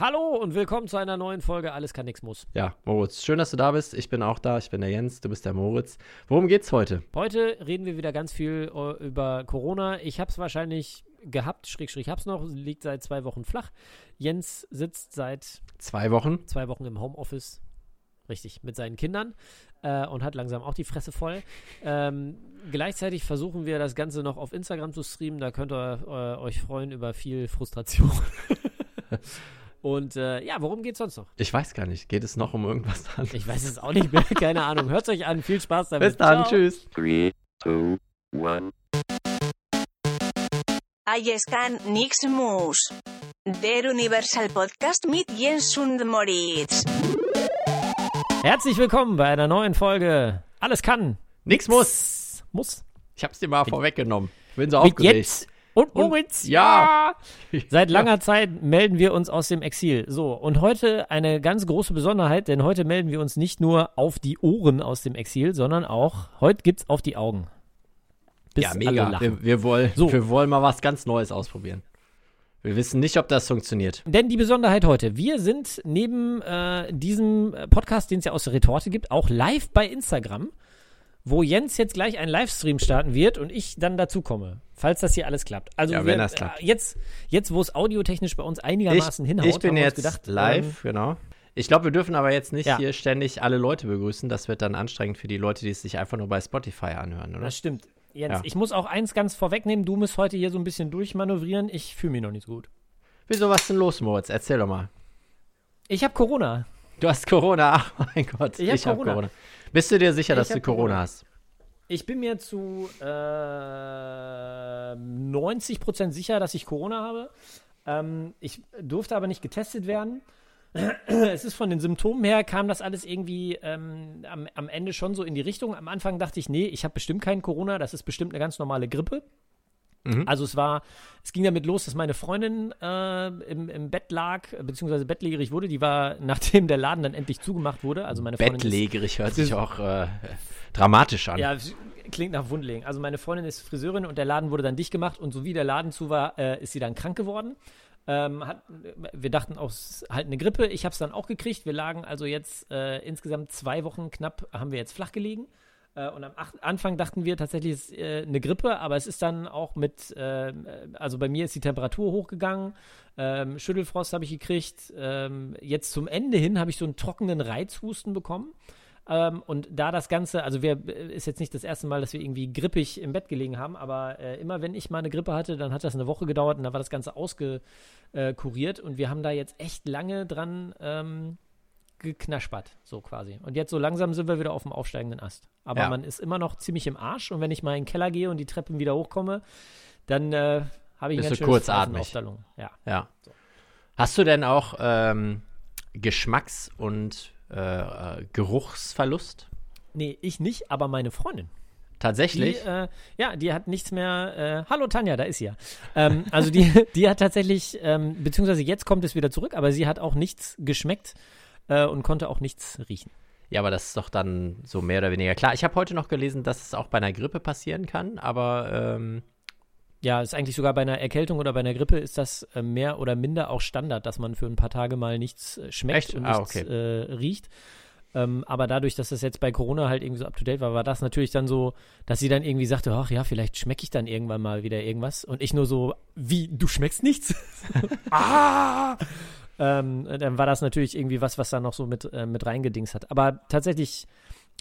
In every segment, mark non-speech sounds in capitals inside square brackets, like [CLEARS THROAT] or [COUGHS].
Hallo und willkommen zu einer neuen Folge Alles kann nix muss. Ja, Moritz, schön, dass du da bist. Ich bin auch da. Ich bin der Jens, du bist der Moritz. Worum geht's heute? Heute reden wir wieder ganz viel äh, über Corona. Ich hab's wahrscheinlich gehabt, schräg, schräg, hab's noch, liegt seit zwei Wochen flach. Jens sitzt seit Zwei Wochen. zwei Wochen im Homeoffice, richtig, mit seinen Kindern äh, und hat langsam auch die Fresse voll. Ähm, gleichzeitig versuchen wir das Ganze noch auf Instagram zu streamen. Da könnt ihr äh, euch freuen über viel Frustration. [LAUGHS] und äh, ja, worum geht's sonst noch? Ich weiß gar nicht. Geht es noch um irgendwas anderes? Ich weiß es auch nicht mehr, [LAUGHS] keine Ahnung. Hört's euch an, viel Spaß damit. Bis dann, Ciao. tschüss. Three, two, one. Allescan Nix Mus. Der Universal Podcast mit Jens und Moritz. Herzlich willkommen bei einer neuen Folge. Alles kann. Nix muss. Muss. Ich hab's dir mal vorweggenommen. Ich bin so Mit aufgeregt. Jens und Moritz. ja. [LAUGHS] Seit langer Zeit melden wir uns aus dem Exil. So, und heute eine ganz große Besonderheit, denn heute melden wir uns nicht nur auf die Ohren aus dem Exil, sondern auch, heute gibt's auf die Augen. Bis Ja, mega. Wir, wir, wollen, So. wir wollen mal was ganz Neues ausprobieren. Wir wissen nicht, ob das funktioniert. Denn die Besonderheit heute, wir sind neben äh, diesem Podcast, den es ja aus der Retorte gibt, auch live bei Instagram, wo Jens jetzt gleich einen Livestream starten wird und ich dann dazu komme, falls das hier alles klappt. Also Ja, wir, wenn das klappt. Äh, jetzt, jetzt, wo es audiotechnisch bei uns einigermaßen hinhaut, ich bin jetzt gedacht, live, ähm, genau. Ich glaube, wir dürfen aber jetzt nicht Ja. hier ständig alle Leute begrüßen. Das wird dann anstrengend für die Leute, die es sich einfach nur bei Spotify anhören, oder? das stimmt. Jens, Ja. ich muss auch eins ganz vorwegnehmen, du musst heute hier so ein bisschen durchmanövrieren. Ich fühle mich noch nicht so gut. Wieso, was denn los, Moritz? Erzähl doch mal. Ich habe Corona. Du hast Corona. Ach [LAUGHS] mein Gott, Ich ich, hab hab Corona. Bist du dir sicher, dass Ich du hab Corona, Corona. hast? Ich bin mir zu äh, 90% sicher, dass ich Corona habe. Ähm, ich durfte aber nicht getestet werden. [CLEARS THROAT] es ist von den Symptomen her, kam das alles irgendwie ähm, am, am Ende schon so in die Richtung. Am Anfang dachte ich, nee, ich habe bestimmt keinen Corona, das ist bestimmt eine ganz normale Grippe. Mhm. Also es war, es ging damit los, dass meine Freundin äh, im, im Bett lag, beziehungsweise bettlägerig wurde. Die war, [LAUGHS] nachdem der Laden dann endlich zugemacht wurde. Also meine Freundin ist- Bettlägerig hört sich auch äh, dramatisch an. ja, klingt nach Wundlegen. Also meine Freundin ist Friseurin und der Laden wurde dann dicht gemacht und so wie der Laden zu war, äh, ist sie dann krank geworden. Ähm, hat, wir dachten auch, es ist halt eine Grippe. Ich habe es dann auch gekriegt. Wir lagen also jetzt äh, insgesamt zwei Wochen knapp, haben wir jetzt flach gelegen. Äh, und am Anfang dachten wir tatsächlich, es ist äh, eine Grippe, aber es ist dann auch mit, äh, also bei mir ist die Temperatur hochgegangen, ähm, Schüttelfrost habe ich gekriegt. Ähm, jetzt zum Ende hin habe ich so einen trockenen Reizhusten bekommen. Ähm, und da das Ganze, also wir, ist jetzt nicht das erste Mal, dass wir irgendwie grippig im Bett gelegen haben, aber äh, immer wenn ich mal eine Grippe hatte, dann hat das eine Woche gedauert und dann war das Ganze ausgekuriert und wir haben da jetzt echt lange dran ähm, geknaspert, so quasi. Und jetzt so langsam sind wir wieder auf dem aufsteigenden Ast. Aber Ja. man ist immer noch ziemlich im Arsch und wenn ich mal in den Keller gehe und die Treppen wieder hochkomme, dann äh, habe ich Bist ein du kurzatmig. Ja. Ja. Hast du denn auch ähm, Geschmacks- und äh, äh, Geruchsverlust? Nee, ich nicht, aber meine Freundin. Die, Tatsächlich? äh, ja, die hat nichts mehr. Äh, hallo Tanja, da ist sie ja. Ähm, also die, [LAUGHS] die hat tatsächlich, ähm, beziehungsweise jetzt kommt es wieder zurück, aber sie hat auch nichts geschmeckt äh, und konnte auch nichts riechen. ja, aber das ist doch dann so mehr oder weniger klar. Ich habe heute noch gelesen, dass es auch bei einer Grippe passieren kann, aber ähm, Ja, ist eigentlich sogar bei einer Erkältung oder bei einer Grippe ist das äh, mehr oder minder auch Standard, dass man für ein paar Tage mal nichts äh, schmeckt Echt? und Ah, nichts okay. äh, riecht. Ähm, aber dadurch, dass das jetzt bei Corona halt irgendwie so up to date war, war das natürlich dann so, dass sie dann irgendwie sagte, ach ja, vielleicht schmecke ich dann irgendwann mal wieder irgendwas. Und ich nur so, wie, du schmeckst nichts? [LAUGHS] ah! Ähm, dann war das natürlich irgendwie was, was da noch so mit, äh, mit reingedings hat. Aber tatsächlich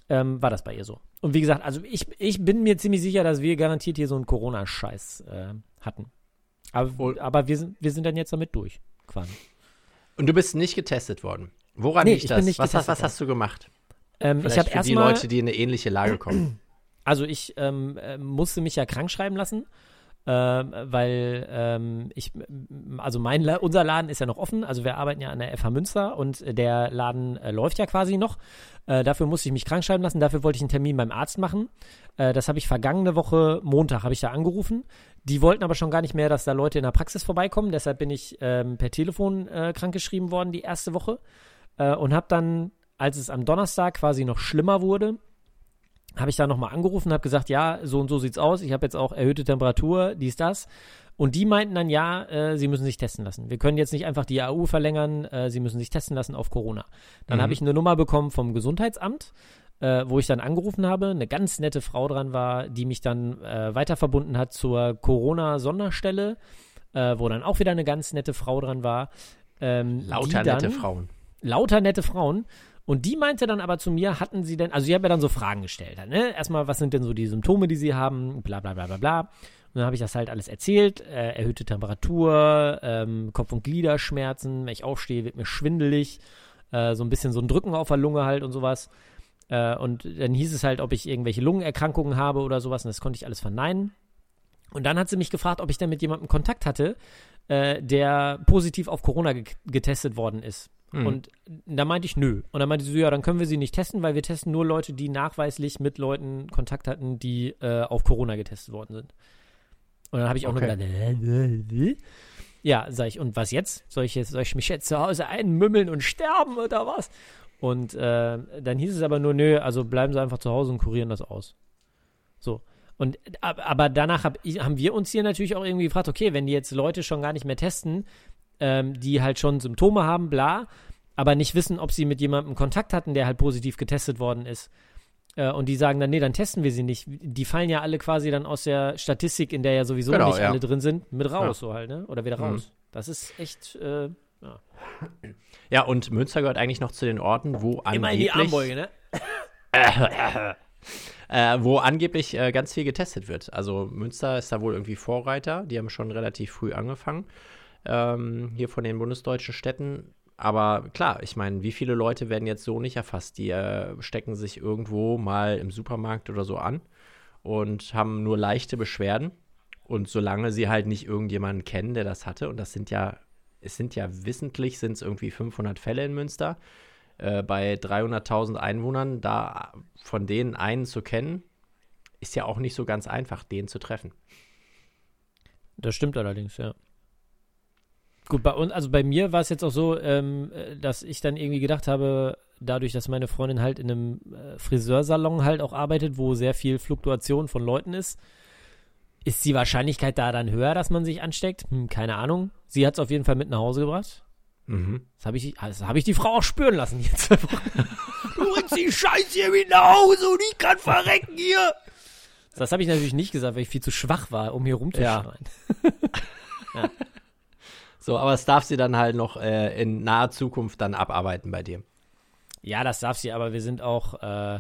ähm, war das bei ihr so. Und wie gesagt, also ich, ich bin mir ziemlich sicher, dass wir garantiert hier so einen Corona-Scheiß äh, hatten. Aber, Wohl- aber wir, sind, wir sind dann jetzt damit durch, quasi. und du bist nicht getestet worden. Woran Nee, liegt ich das? was, hast, was hast du gemacht? Ähm, ich Vielleicht habe für die erstmal, Leute, die in eine ähnliche Lage kommen. [CLEARS THROAT] also ich ähm, äh, musste mich ja krank schreiben lassen, ähm, weil ähm, ich, also mein, unser Laden ist ja noch offen, also wir arbeiten ja an der FH Münster und der Laden äh, läuft ja quasi noch. Äh, dafür musste ich mich krank schreiben lassen, dafür wollte ich einen Termin beim Arzt machen. Äh, das habe ich vergangene Woche Montag habe ich da angerufen. Die wollten aber schon gar nicht mehr, dass da Leute in der Praxis vorbeikommen, deshalb bin ich ähm, per Telefon äh, krankgeschrieben worden die erste Woche äh, und habe dann, als es am Donnerstag quasi noch schlimmer wurde, habe ich da nochmal angerufen und habe gesagt, ja, so und so sieht's aus. Ich habe jetzt auch erhöhte Temperatur, dies, das. Und die meinten dann, ja, äh, sie müssen sich testen lassen. Wir können jetzt nicht einfach die AU verlängern, äh, sie müssen sich testen lassen auf Corona. Dann Mhm. habe ich eine Nummer bekommen vom Gesundheitsamt, äh, wo ich dann angerufen habe, eine ganz nette Frau dran war, die mich dann äh, weiter verbunden hat zur Corona-Sonderstelle, äh, wo dann auch wieder eine ganz nette Frau dran war. Ähm, Lauter nette Frauen. lauter nette Frauen. Und die meinte dann aber zu mir, hatten sie denn, also sie haben mir dann so Fragen gestellt. Ne? Erstmal, was sind denn so die Symptome, die sie haben, bla bla bla bla bla. Und dann habe ich das halt alles erzählt. Äh, erhöhte Temperatur, ähm, Kopf- und Gliederschmerzen, wenn ich aufstehe, wird mir schwindelig. Äh, so ein bisschen so ein Drücken auf der Lunge halt und sowas. Äh, und dann hieß es halt, ob ich irgendwelche Lungenerkrankungen habe oder sowas. Und das konnte ich alles verneinen. Und dann hat sie mich gefragt, ob ich denn mit jemandem Kontakt hatte, äh, der positiv auf Corona ge getestet worden ist. Mhm. Und da meinte ich, nö. Und dann meinte sie so, ja, dann können wir sie nicht testen, weil wir testen nur Leute, die nachweislich mit Leuten Kontakt hatten, die äh, auf Corona getestet worden sind. Und dann habe ich auch Okay. nur gedacht, äh, äh, äh. ja, sag ich, und was jetzt? Soll ich jetzt, soll ich mich jetzt zu Hause einmümmeln und sterben oder was? Und äh, dann hieß es aber nur, nö, also bleiben Sie einfach zu Hause und kurieren das aus. So. Und ab- aber danach hab ich, haben wir uns hier natürlich auch irgendwie gefragt, okay, wenn die jetzt Leute schon gar nicht mehr testen, ähm, die halt schon Symptome haben, bla, aber nicht wissen, ob sie mit jemandem Kontakt hatten, der halt positiv getestet worden ist. Äh, und die sagen dann, nee, dann testen wir sie nicht. Die fallen ja alle quasi dann aus der Statistik, in der ja sowieso Genau, nicht ja. alle drin sind, mit raus, Ja. so halt, ne? Oder wieder Mhm. raus. Das ist echt äh, Ja, und Münster gehört eigentlich noch zu den Orten, wo immer in die angeblich, Armbeuge, ne? [LAUGHS] äh, wo angeblich äh, ganz viel getestet wird. Also Münster ist da wohl irgendwie Vorreiter. Die haben schon relativ früh angefangen. Ähm, hier von den bundesdeutschen Städten. Aber klar, ich meine, wie viele Leute werden jetzt so nicht erfasst? Die äh, stecken sich irgendwo mal im Supermarkt oder so an und haben nur leichte Beschwerden. Und solange sie halt nicht irgendjemanden kennen, der das hatte, und das sind ja, es sind ja wissentlich, sind es irgendwie 500 Fälle in Münster, äh, bei 300.000 Einwohnern, da von denen einen zu kennen, ist ja auch nicht so ganz einfach, den zu treffen. Das stimmt allerdings, ja. Gut, bei uns, also bei mir war es jetzt auch so, ähm, äh, dass ich dann irgendwie gedacht habe, dadurch, dass meine Freundin halt in einem äh, Friseursalon halt auch arbeitet, wo sehr viel Fluktuation von Leuten ist, ist die Wahrscheinlichkeit da dann höher, dass man sich ansteckt? Hm, keine Ahnung. Sie hat es auf jeden Fall mit nach Hause gebracht. Mhm. Das habe ich, das hab ich die Frau auch spüren lassen jetzt. [LAUGHS] du bringst die Scheiße hier mit nach Hause und ich kann verrecken hier. Das habe ich natürlich nicht gesagt, weil ich viel zu schwach war, um hier rumzuschreien. [LAUGHS] So, aber es darf sie dann halt noch äh, in naher Zukunft dann abarbeiten bei dir. Ja, das darf sie, aber wir sind auch. Äh,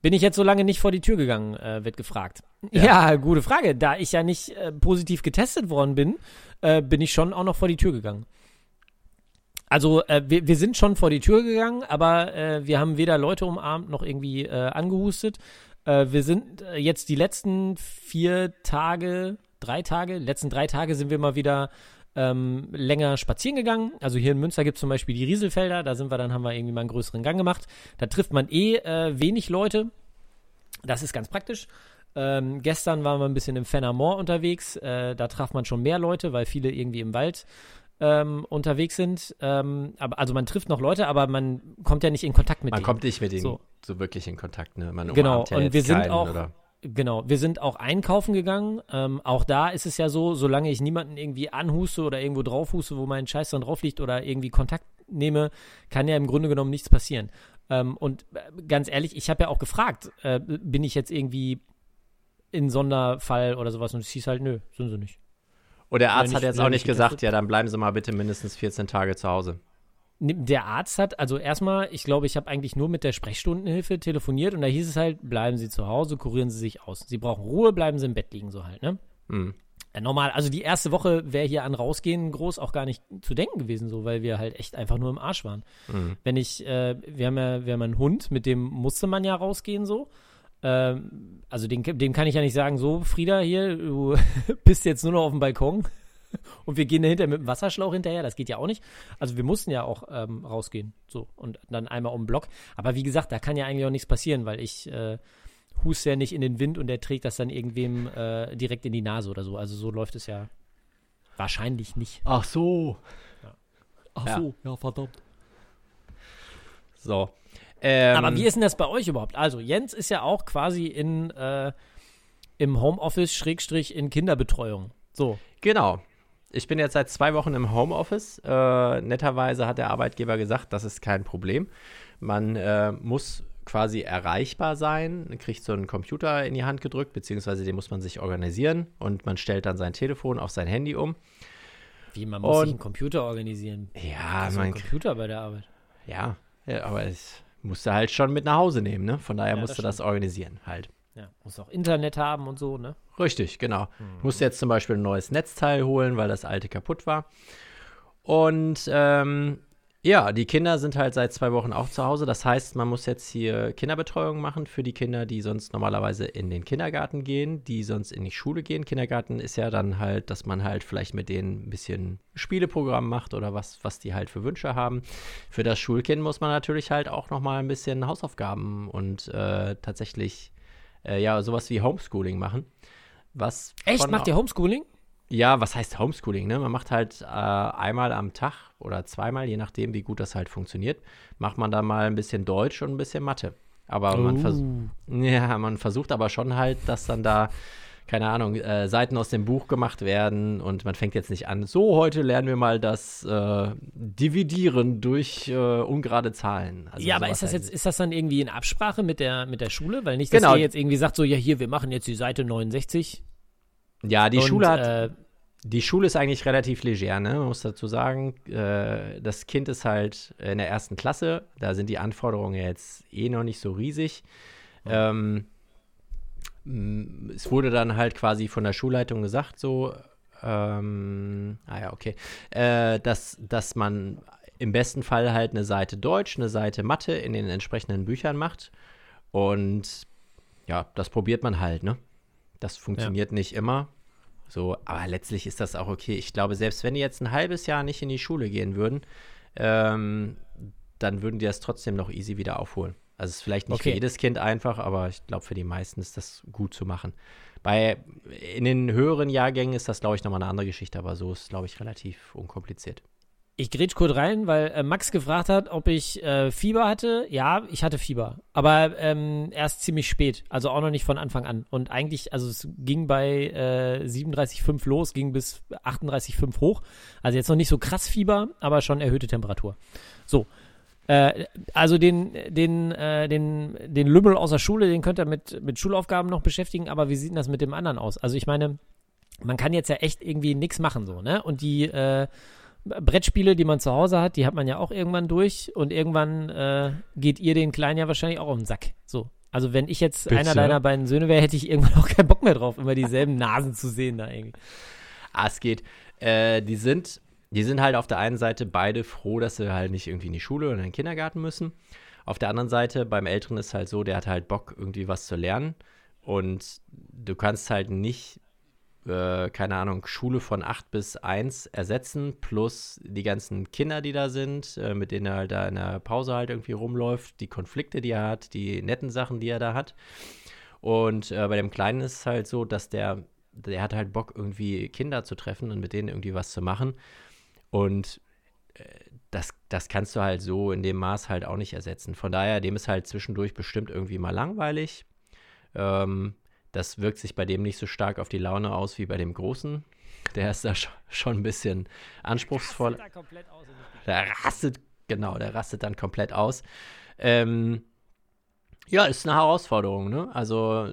bin ich jetzt so lange nicht vor die Tür gegangen, äh, wird gefragt. Ja. gute Frage. Da ich ja nicht äh, positiv getestet worden bin, äh, bin ich schon auch noch vor die Tür gegangen. Also äh, wir, wir sind schon vor die Tür gegangen, aber äh, wir haben weder Leute umarmt noch irgendwie äh, angehustet. Äh, wir sind jetzt die letzten vier Tage, drei Tage, letzten drei Tage sind wir mal wieder ähm, länger spazieren gegangen. Also hier in Münster gibt es zum Beispiel die Rieselfelder, da sind wir dann, haben wir irgendwie mal einen größeren Gang gemacht. Da trifft man eh äh, wenig Leute. Das ist ganz praktisch. Ähm, gestern waren wir ein bisschen im Fennermoor unterwegs. Äh, da traf man schon mehr Leute, weil viele irgendwie im Wald ähm, unterwegs sind. Ähm, aber, also man trifft noch Leute, aber man kommt ja nicht in Kontakt mit Man denen. kommt nicht mit denen So. so, wirklich in Kontakt, ne? Man Genau, ja und wir sind auch- Oder? Genau, wir sind auch einkaufen gegangen. Ähm, auch da ist es ja so, solange ich niemanden irgendwie anhuste oder irgendwo draufhuste, wo mein Scheiß dann drauf liegt oder irgendwie Kontakt nehme, kann ja im Grunde genommen nichts passieren. Ähm, und äh, ganz ehrlich, ich habe ja auch gefragt, äh, bin ich jetzt irgendwie in Sonderfall oder sowas und es hieß halt, nö, sind sie nicht. Und der Arzt nicht- hat jetzt auch nicht gesagt, ja, dann bleiben Sie mal bitte mindestens 14 Tage zu Hause. Der Arzt hat, also erstmal, ich glaube, ich habe eigentlich nur mit der Sprechstundenhilfe telefoniert und da hieß es halt, bleiben Sie zu Hause, kurieren Sie sich aus. Sie brauchen Ruhe, bleiben Sie im Bett liegen, so halt, ne? Mhm. Ja, normal, also die erste Woche wäre hier an rausgehen groß auch gar nicht zu denken gewesen, so, weil wir halt echt einfach nur im Arsch waren. Mhm. Wenn ich, äh, wir haben ja, wir haben einen Hund, mit dem musste man ja rausgehen, so. Ähm, also den, dem kann ich ja nicht sagen, so, Frieda, hier, du [LAUGHS] bist jetzt nur noch auf dem Balkon [LAUGHS] und wir gehen dahinter mit dem Wasserschlauch hinterher, das geht ja auch nicht. Also wir mussten ja auch ähm, rausgehen, so, und dann einmal um den Block. Aber wie gesagt, da kann ja eigentlich auch nichts passieren, weil ich äh, huste ja nicht in den Wind und der trägt das dann irgendwem äh, direkt in die Nase oder so. Also so läuft es ja wahrscheinlich nicht. Ach so. Ach Ja. so, ja, verdammt. So. Ähm, Aber wie ist denn das bei euch überhaupt? Also, Jens ist ja auch quasi in, äh, im Homeoffice, Schrägstrich, in Kinderbetreuung. So. Genau. Ich bin jetzt seit zwei Wochen im Homeoffice. Äh, netterweise hat der Arbeitgeber gesagt, das ist kein Problem. Man äh, muss quasi erreichbar sein, kriegt so einen Computer in die Hand gedrückt, beziehungsweise den muss man sich organisieren und man stellt dann sein Telefon auf sein Handy um. Wie, man muss sich Und- einen Computer organisieren. Ja, einen man, Computer bei der Arbeit. ja, ja, aber es musste halt schon mit nach Hause nehmen, ne? Von daher Ja, musste das das organisieren halt. Ja, muss auch Internet haben und so, ne? Richtig, genau. Mhm. Ich musste jetzt zum Beispiel ein neues Netzteil holen, weil das alte kaputt war. Und ähm, ja, die Kinder sind halt seit zwei Wochen auch zu Hause. Das heißt, man muss jetzt hier Kinderbetreuung machen für die Kinder, die sonst normalerweise in den Kindergarten gehen, die sonst in die Schule gehen. Kindergarten ist ja dann halt, dass man halt vielleicht mit denen ein bisschen Spieleprogramm macht oder was, was die halt für Wünsche haben. Für das Schulkind muss man natürlich halt auch nochmal ein bisschen Hausaufgaben und äh, tatsächlich äh, ja sowas wie Homeschooling machen. Was Echt? Macht ihr Homeschooling? ja, was heißt Homeschooling? Ne? Man macht halt äh, einmal am Tag oder zweimal, je nachdem, wie gut das halt funktioniert, macht man da mal ein bisschen Deutsch und ein bisschen Mathe. Aber man, vers Oh. [LAUGHS] ja, man versucht aber schon halt, dass dann da, keine Ahnung, äh, Seiten aus dem Buch gemacht werden und man fängt jetzt nicht an, so, heute lernen wir mal das äh, Dividieren durch äh, ungerade Zahlen. Also ja, aber ist das halt jetzt, ist das dann irgendwie in Absprache mit der, mit der Schule? Weil nicht, dass Genau. ihr jetzt irgendwie sagt, so, ja, hier, wir machen jetzt die Seite 69. Ja, die und, Schule hat, Äh, Die Schule ist eigentlich relativ leger, ne? Man muss dazu sagen, äh, das Kind ist halt in der ersten Klasse. Da sind die Anforderungen jetzt eh noch nicht so riesig. Ähm, m, es wurde dann halt quasi von der Schulleitung gesagt, so, ähm, ah ja, okay, äh, dass, dass man im besten Fall halt eine Seite Deutsch, eine Seite Mathe in den entsprechenden Büchern macht. Und ja, das probiert man halt, ne? Das funktioniert nicht immer. So, aber letztlich ist das auch okay. Ich glaube, selbst wenn die jetzt ein halbes Jahr nicht in die Schule gehen würden, ähm, dann würden die das trotzdem noch easy wieder aufholen. Also es ist vielleicht nicht Okay. für jedes Kind einfach, aber ich glaube, für die meisten ist das gut zu machen. Bei in den höheren Jahrgängen ist das, glaube ich, nochmal eine andere Geschichte, aber so ist, glaube ich, relativ unkompliziert. Ich grätsch kurz rein, weil äh, Max gefragt hat, ob ich äh, Fieber hatte. Ja, ich hatte Fieber. Aber ähm, erst ziemlich spät. Also auch noch nicht von Anfang an. Und eigentlich, also es ging bei äh, 37,5 los, ging bis 38,5 hoch. Also jetzt noch nicht so krass Fieber, aber schon erhöhte Temperatur. So. Äh, also den, den, äh, den, den Lümmel aus der Schule, den könnt ihr mit, mit Schulaufgaben noch beschäftigen. Aber wie sieht denn das mit dem anderen aus? Also ich meine, man kann jetzt ja echt irgendwie nichts machen, so, ne? Und die, äh, Brettspiele, die man zu Hause hat, die hat man ja auch irgendwann durch und irgendwann äh, geht ihr den Kleinen ja wahrscheinlich auch auf den Sack. So. Also wenn ich jetzt Bitte? einer deiner beiden Söhne wäre, hätte ich irgendwann auch keinen Bock mehr drauf, immer dieselben Nasen zu sehen da irgendwie. Ah, es geht. Äh, die sind, die sind halt auf der einen Seite beide froh, dass sie halt nicht irgendwie in die Schule oder in den Kindergarten müssen. Auf der anderen Seite, beim Älteren ist halt so, der hat halt Bock, irgendwie was zu lernen. Und du kannst halt nicht, äh, keine Ahnung, Schule von 8 bis 1 ersetzen, plus die ganzen Kinder, die da sind, äh, mit denen er halt da in der Pause halt irgendwie rumläuft, die Konflikte, die er hat, die netten Sachen, die er da hat. Und äh, bei dem Kleinen ist es halt so, dass der, der hat halt Bock, irgendwie Kinder zu treffen und mit denen irgendwie was zu machen. Und äh, das, das kannst du halt so in dem Maß halt auch nicht ersetzen. Von daher, dem ist halt zwischendurch bestimmt irgendwie mal langweilig. Ähm, das wirkt sich bei dem nicht so stark auf die Laune aus wie bei dem Großen. Der ist da sch- schon ein bisschen anspruchsvoll. Da komplett aus Der rastet, genau, der rastet dann komplett aus. Ähm, ja, ist eine Herausforderung, ne? Also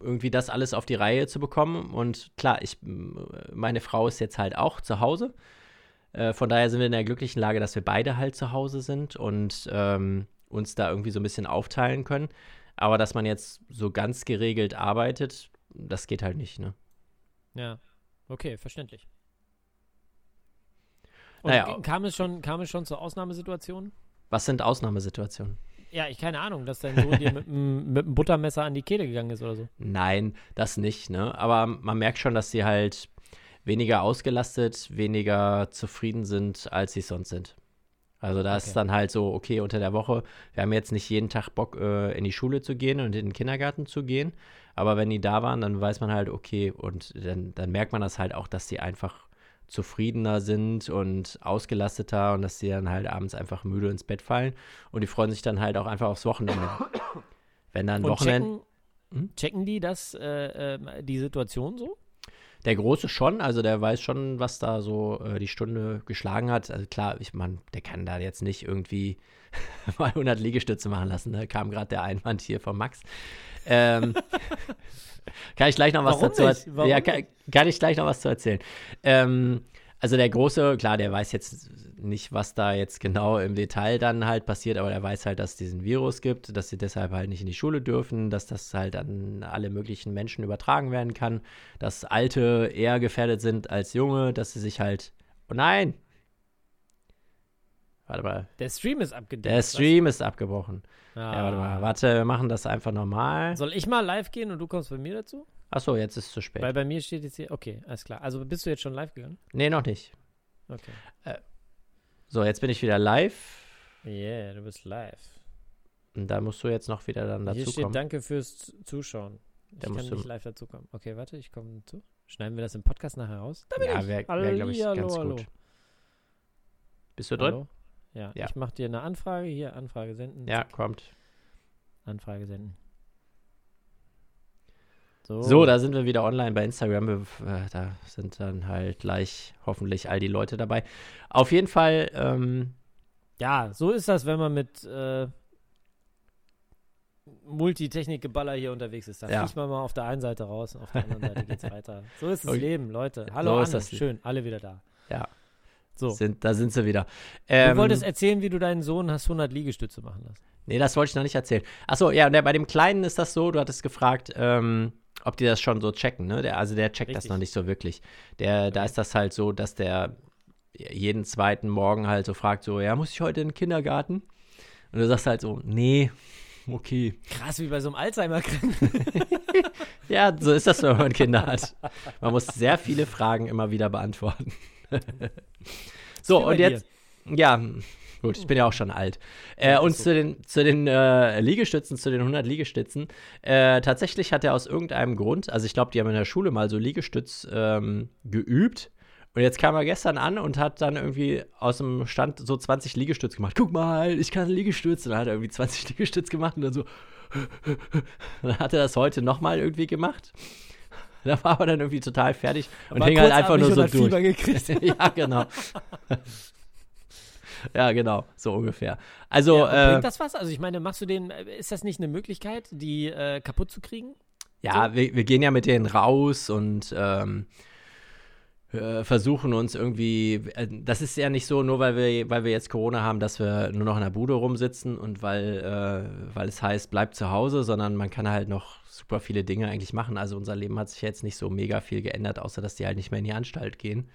irgendwie das alles auf die Reihe zu bekommen. Und klar, ich, meine Frau ist jetzt halt auch zu Hause. Äh, von daher sind wir in der glücklichen Lage, dass wir beide halt zu Hause sind und ähm, uns da irgendwie so ein bisschen aufteilen können. Aber dass man jetzt so ganz geregelt arbeitet, das geht halt nicht, ne? Ja, okay, verständlich. Und Naja. kam, es schon, kam es schon zur Ausnahmesituation? Was sind Ausnahmesituationen? Ja, ich keine Ahnung, dass dein Sohn dir [LAUGHS] mit, mit dem Buttermesser an die Kehle gegangen ist oder so. Nein, das nicht, ne? Aber man merkt schon, dass sie halt weniger ausgelastet, weniger zufrieden sind, als sie sonst sind. Also da ist Okay. dann halt so, okay, unter der Woche, wir haben jetzt nicht jeden Tag Bock, äh, in die Schule zu gehen und in den Kindergarten zu gehen. Aber wenn die da waren, dann weiß man halt, okay, und dann, dann merkt man das halt auch, dass die einfach zufriedener sind und ausgelasteter und dass sie dann halt abends einfach müde ins Bett fallen. Und die freuen sich dann halt auch einfach aufs Wochenende. Wenn dann Wochenende. checken, checken die das, äh, ähm, die Situation so? Der Große schon, also der weiß schon, was da so äh, die Stunde geschlagen hat. Also klar, ich meine, der kann da jetzt nicht irgendwie [LAUGHS] mal 100 Liegestütze machen lassen. Da kam gerade der Einwand hier von Max. Ähm, [LAUGHS] kann ich gleich noch was Warum dazu erzählen? Ja, kann, kann ich gleich noch was zu erzählen. Ähm, also der Große, klar, der weiß jetzt nicht, was da jetzt genau im Detail dann halt passiert, aber der weiß halt, dass es diesen Virus gibt, dass sie deshalb halt nicht in die Schule dürfen, dass das halt an alle möglichen Menschen übertragen werden kann, dass Alte eher gefährdet sind als Junge, dass sie sich halt. Oh nein! Warte mal. Der Stream ist abgedeckt. Der Stream ist abgebrochen. Was? Ja, warte mal. Ah. Warte, wir machen das einfach normal. Soll ich mal live gehen und du kommst bei mir dazu? Achso, jetzt ist es zu spät. Weil bei mir steht jetzt hier, okay, alles klar. Also bist du jetzt schon live gegangen? nee, noch nicht. Okay. So, jetzt bin ich wieder live. Yeah, du bist live. Und da musst du jetzt noch wieder dann Hier steht dazukommen. Danke fürs Zuschauen. Ich Da kann musst du- nicht live dazukommen. Okay, warte, ich komme zu. Schneiden wir das im Podcast nachher raus? Da bin Ja, ich. wäre, wär, glaube ich, ganz hallo. gut. Bist du drin? Ja, Ja. ich mache dir eine Anfrage. Hier, Anfrage senden. Ja, kommt. Anfrage senden. So, So, da sind wir wieder online bei Instagram. Äh, Da sind dann halt gleich hoffentlich all die Leute dabei. Auf jeden Fall, ähm, Ja, so ist das, wenn man mit äh, Multitechnik-Geballer hier unterwegs ist. Da Ja. fliegt man mal auf der einen Seite raus und auf der anderen Seite geht's [LAUGHS] weiter. So ist das Okay. Leben, Leute. Hallo, So Anne. schön, alle wieder da. Ja. So, sind, da sind sie wieder. du Ähm, wolltest erzählen, wie du deinen Sohn hast 100 Liegestütze machen lassen. nee, das wollte ich noch nicht erzählen. Achso, ja, der, bei dem Kleinen ist das so, du hattest gefragt, ähm, ob die das schon so checken, ne? Der, also der checkt das Richtig. noch nicht so wirklich. Der, Da ist das halt so, dass der jeden zweiten Morgen halt so fragt, so, ja, muss ich heute in den Kindergarten? Und du sagst halt so, nee, okay. Krass, wie bei so einem Alzheimer-Kranken. [LAUGHS] Ja, so ist das, wenn man Kinder hat. Man muss sehr viele Fragen immer wieder beantworten. [LAUGHS] so, und jetzt, ja, gut, ich bin ja auch schon alt. Äh, und zu den, zu den äh, Liegestützen, zu den 100 Liegestützen, äh, tatsächlich hat er aus irgendeinem Grund, also ich glaube, die haben in der Schule mal so Liegestütz ähm, geübt. Und jetzt kam er gestern an und hat dann irgendwie aus dem Stand so 20 Liegestütz gemacht. Guck mal, ich kann Liegestütz. Und dann hat er irgendwie 20 [LAUGHS] Liegestütz gemacht und dann so. [LAUGHS] dann hat er das heute nochmal irgendwie gemacht. [LAUGHS] Da war er dann irgendwie total fertig und War hing halt einfach nur so durch. Fieber gekriegt. ja, genau. [LAUGHS] ja, genau, so ungefähr. Also, ja, äh, bringt das was? Also ich meine, machst du den, äh, ist das nicht eine Möglichkeit, die äh, kaputt zu kriegen? Ja, wir, wir gehen ja mit denen raus und ähm, äh, versuchen uns irgendwie. Das ist ja nicht so, nur weil wir, weil wir jetzt Corona haben, dass wir nur noch in der Bude rumsitzen und weil, äh, weil es heißt, bleibt zu Hause, sondern man kann halt noch super viele Dinge eigentlich machen. Also unser Leben hat sich jetzt nicht so mega viel geändert, außer dass die halt nicht mehr in die Anstalt gehen.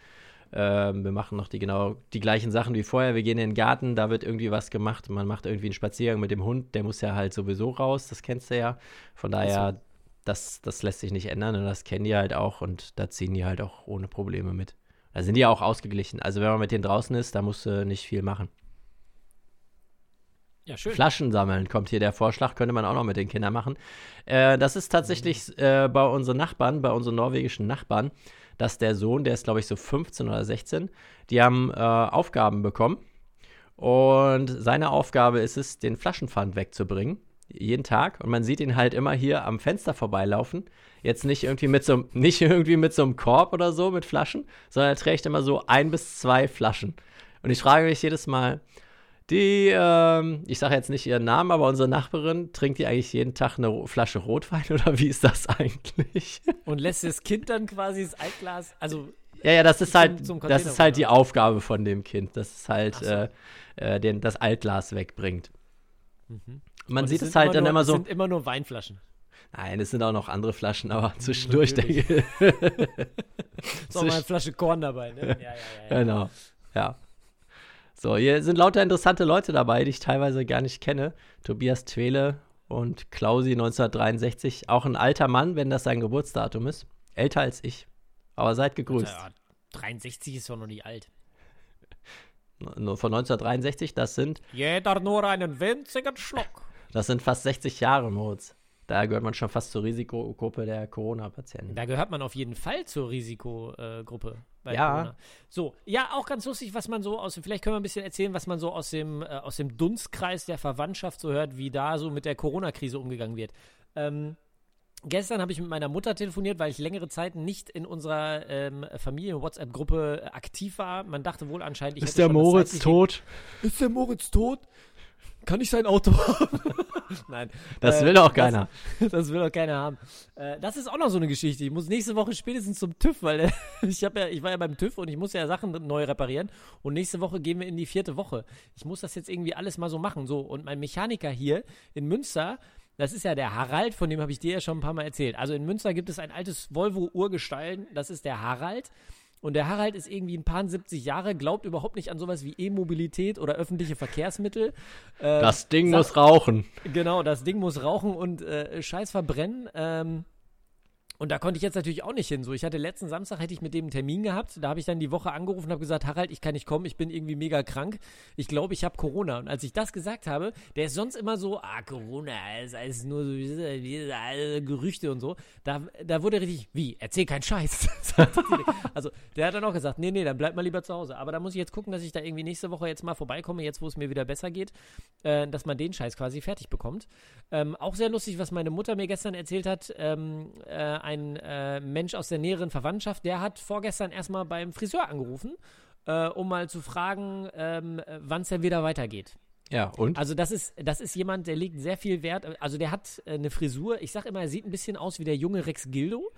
Ähm, wir machen noch die genau die gleichen Sachen wie vorher. Wir gehen in den Garten, da wird irgendwie was gemacht. Man macht irgendwie einen Spaziergang mit dem Hund, der muss ja halt sowieso raus, das kennst du ja. Von daher, das, das lässt sich nicht ändern und das kennen die halt auch und da ziehen die halt auch ohne Probleme mit. Da sind die auch ausgeglichen. Also wenn man mit denen draußen ist, da musst du nicht viel machen. Ja. Flaschen sammeln kommt hier der Vorschlag, könnte man auch noch mit den Kindern machen. Äh, das ist tatsächlich äh, bei unseren Nachbarn, bei unseren norwegischen Nachbarn, dass der Sohn, der ist glaube ich so 15 oder 16, die haben äh, Aufgaben bekommen. Und seine Aufgabe ist es, den Flaschenpfand wegzubringen. Jeden Tag. Und man sieht ihn halt immer hier am Fenster vorbeilaufen. Jetzt nicht irgendwie mit so, [LAUGHS] nicht irgendwie mit so einem Korb oder so mit Flaschen, sondern er trägt immer so ein bis zwei Flaschen. Und ich frage mich jedes Mal, die, ähm, ich sage jetzt nicht ihren Namen, aber unsere Nachbarin, trinkt die eigentlich jeden Tag eine Flasche Rotwein [LAUGHS] oder wie ist das eigentlich? Und lässt das Kind dann quasi das Altglas, also ja, ja, das ist Zum- halt, zum das ist halt die. Aufgabe von dem Kind, dass es halt so. äh, äh, den, das Altglas wegbringt. Man und sieht es halt dann nur, immer es so. sind immer nur Weinflaschen. Nein, es sind auch noch andere Flaschen, aber zwischendurch Natürlich. denke ich. [LAUGHS] Ist auch mal eine Flasche Korn dabei, ne? [LAUGHS] Ja, ja, ja. ja. Genau, ja. So, hier sind lauter interessante Leute dabei, die ich teilweise gar nicht kenne. Tobias Twele und Klausi 1963. Auch ein alter Mann, wenn das sein Geburtsdatum ist. Älter als ich. Aber seid gegrüßt. Ja, 63 ist doch noch nicht alt. Nur Von 1963, das sind, Jeder nur einen winzigen Schluck. das sind fast 60 Jahre, Moritz. Da gehört man schon fast zur Risikogruppe der Corona-Patienten. Da gehört man auf jeden Fall zur Risikogruppe bei Ja. Corona. So, ja, auch ganz lustig, was man so aus dem, vielleicht können wir ein bisschen erzählen, was man so aus dem, äh, aus dem Dunstkreis der Verwandtschaft so hört, wie da so mit der Corona-Krise umgegangen wird. Ähm, Gestern habe ich mit meiner Mutter telefoniert, weil ich längere Zeit nicht in unserer ähm, Familien-WhatsApp-Gruppe aktiv war. Man dachte wohl anscheinend, ich Ist hätte der Moritz tot? Ist der Moritz tot? Kann ich sein Auto [LAUGHS] haben? Nein. Das Äh, will auch keiner. Das, [LAUGHS] das will doch keiner haben. Äh, das ist auch noch so eine Geschichte. Ich muss nächste Woche spätestens zum TÜV, weil äh, [LAUGHS] ich, ja, ich war ja beim TÜV und ich muss ja Sachen neu reparieren. Und nächste Woche gehen wir in die vierte Woche. Ich muss das jetzt irgendwie alles mal so machen. So, und mein Mechaniker hier in Münster, das ist ja der Harald, von dem habe ich dir ja schon ein paar Mal erzählt. Also in Münster gibt es ein altes Volvo-Urgestein, das ist der Harald. Und der Harald ist irgendwie ein paar 70 Jahre, glaubt überhaupt nicht an sowas wie E-Mobilität oder öffentliche Verkehrsmittel. Äh, Das Ding sag- muss rauchen. Genau, das Ding muss rauchen und äh, Scheiß verbrennen. Ähm, und da konnte ich jetzt natürlich auch nicht hin. So, ich hatte letzten Samstag hätte ich mit dem einen Termin gehabt. Da habe ich dann die Woche angerufen und habe gesagt, Harald, ich kann nicht kommen, ich bin irgendwie mega krank. Ich glaube, ich habe Corona. Und als ich das gesagt habe, der ist sonst immer so, ah, Corona, ist alles nur so Gerüchte und so. Da, da wurde richtig, wie, erzähl keinen Scheiß. [LAUGHS] also, der hat dann auch gesagt, nee, nee, dann bleib mal lieber zu Hause. Aber da muss ich jetzt gucken, dass ich da irgendwie nächste Woche jetzt mal vorbeikomme, jetzt wo es mir wieder besser geht, äh, dass man den Scheiß quasi fertig bekommt. Ähm, auch sehr lustig, was meine Mutter mir gestern erzählt hat. Ähm, äh, ein äh, Mensch aus der näheren Verwandtschaft, der hat vorgestern erstmal beim Friseur angerufen, äh, um mal zu fragen, ähm, wann es denn wieder weitergeht. Ja, und? Also das ist, das ist jemand, der legt sehr viel Wert, also der hat äh, eine Frisur, ich sag immer, er sieht ein bisschen aus wie der junge Rex Gildo.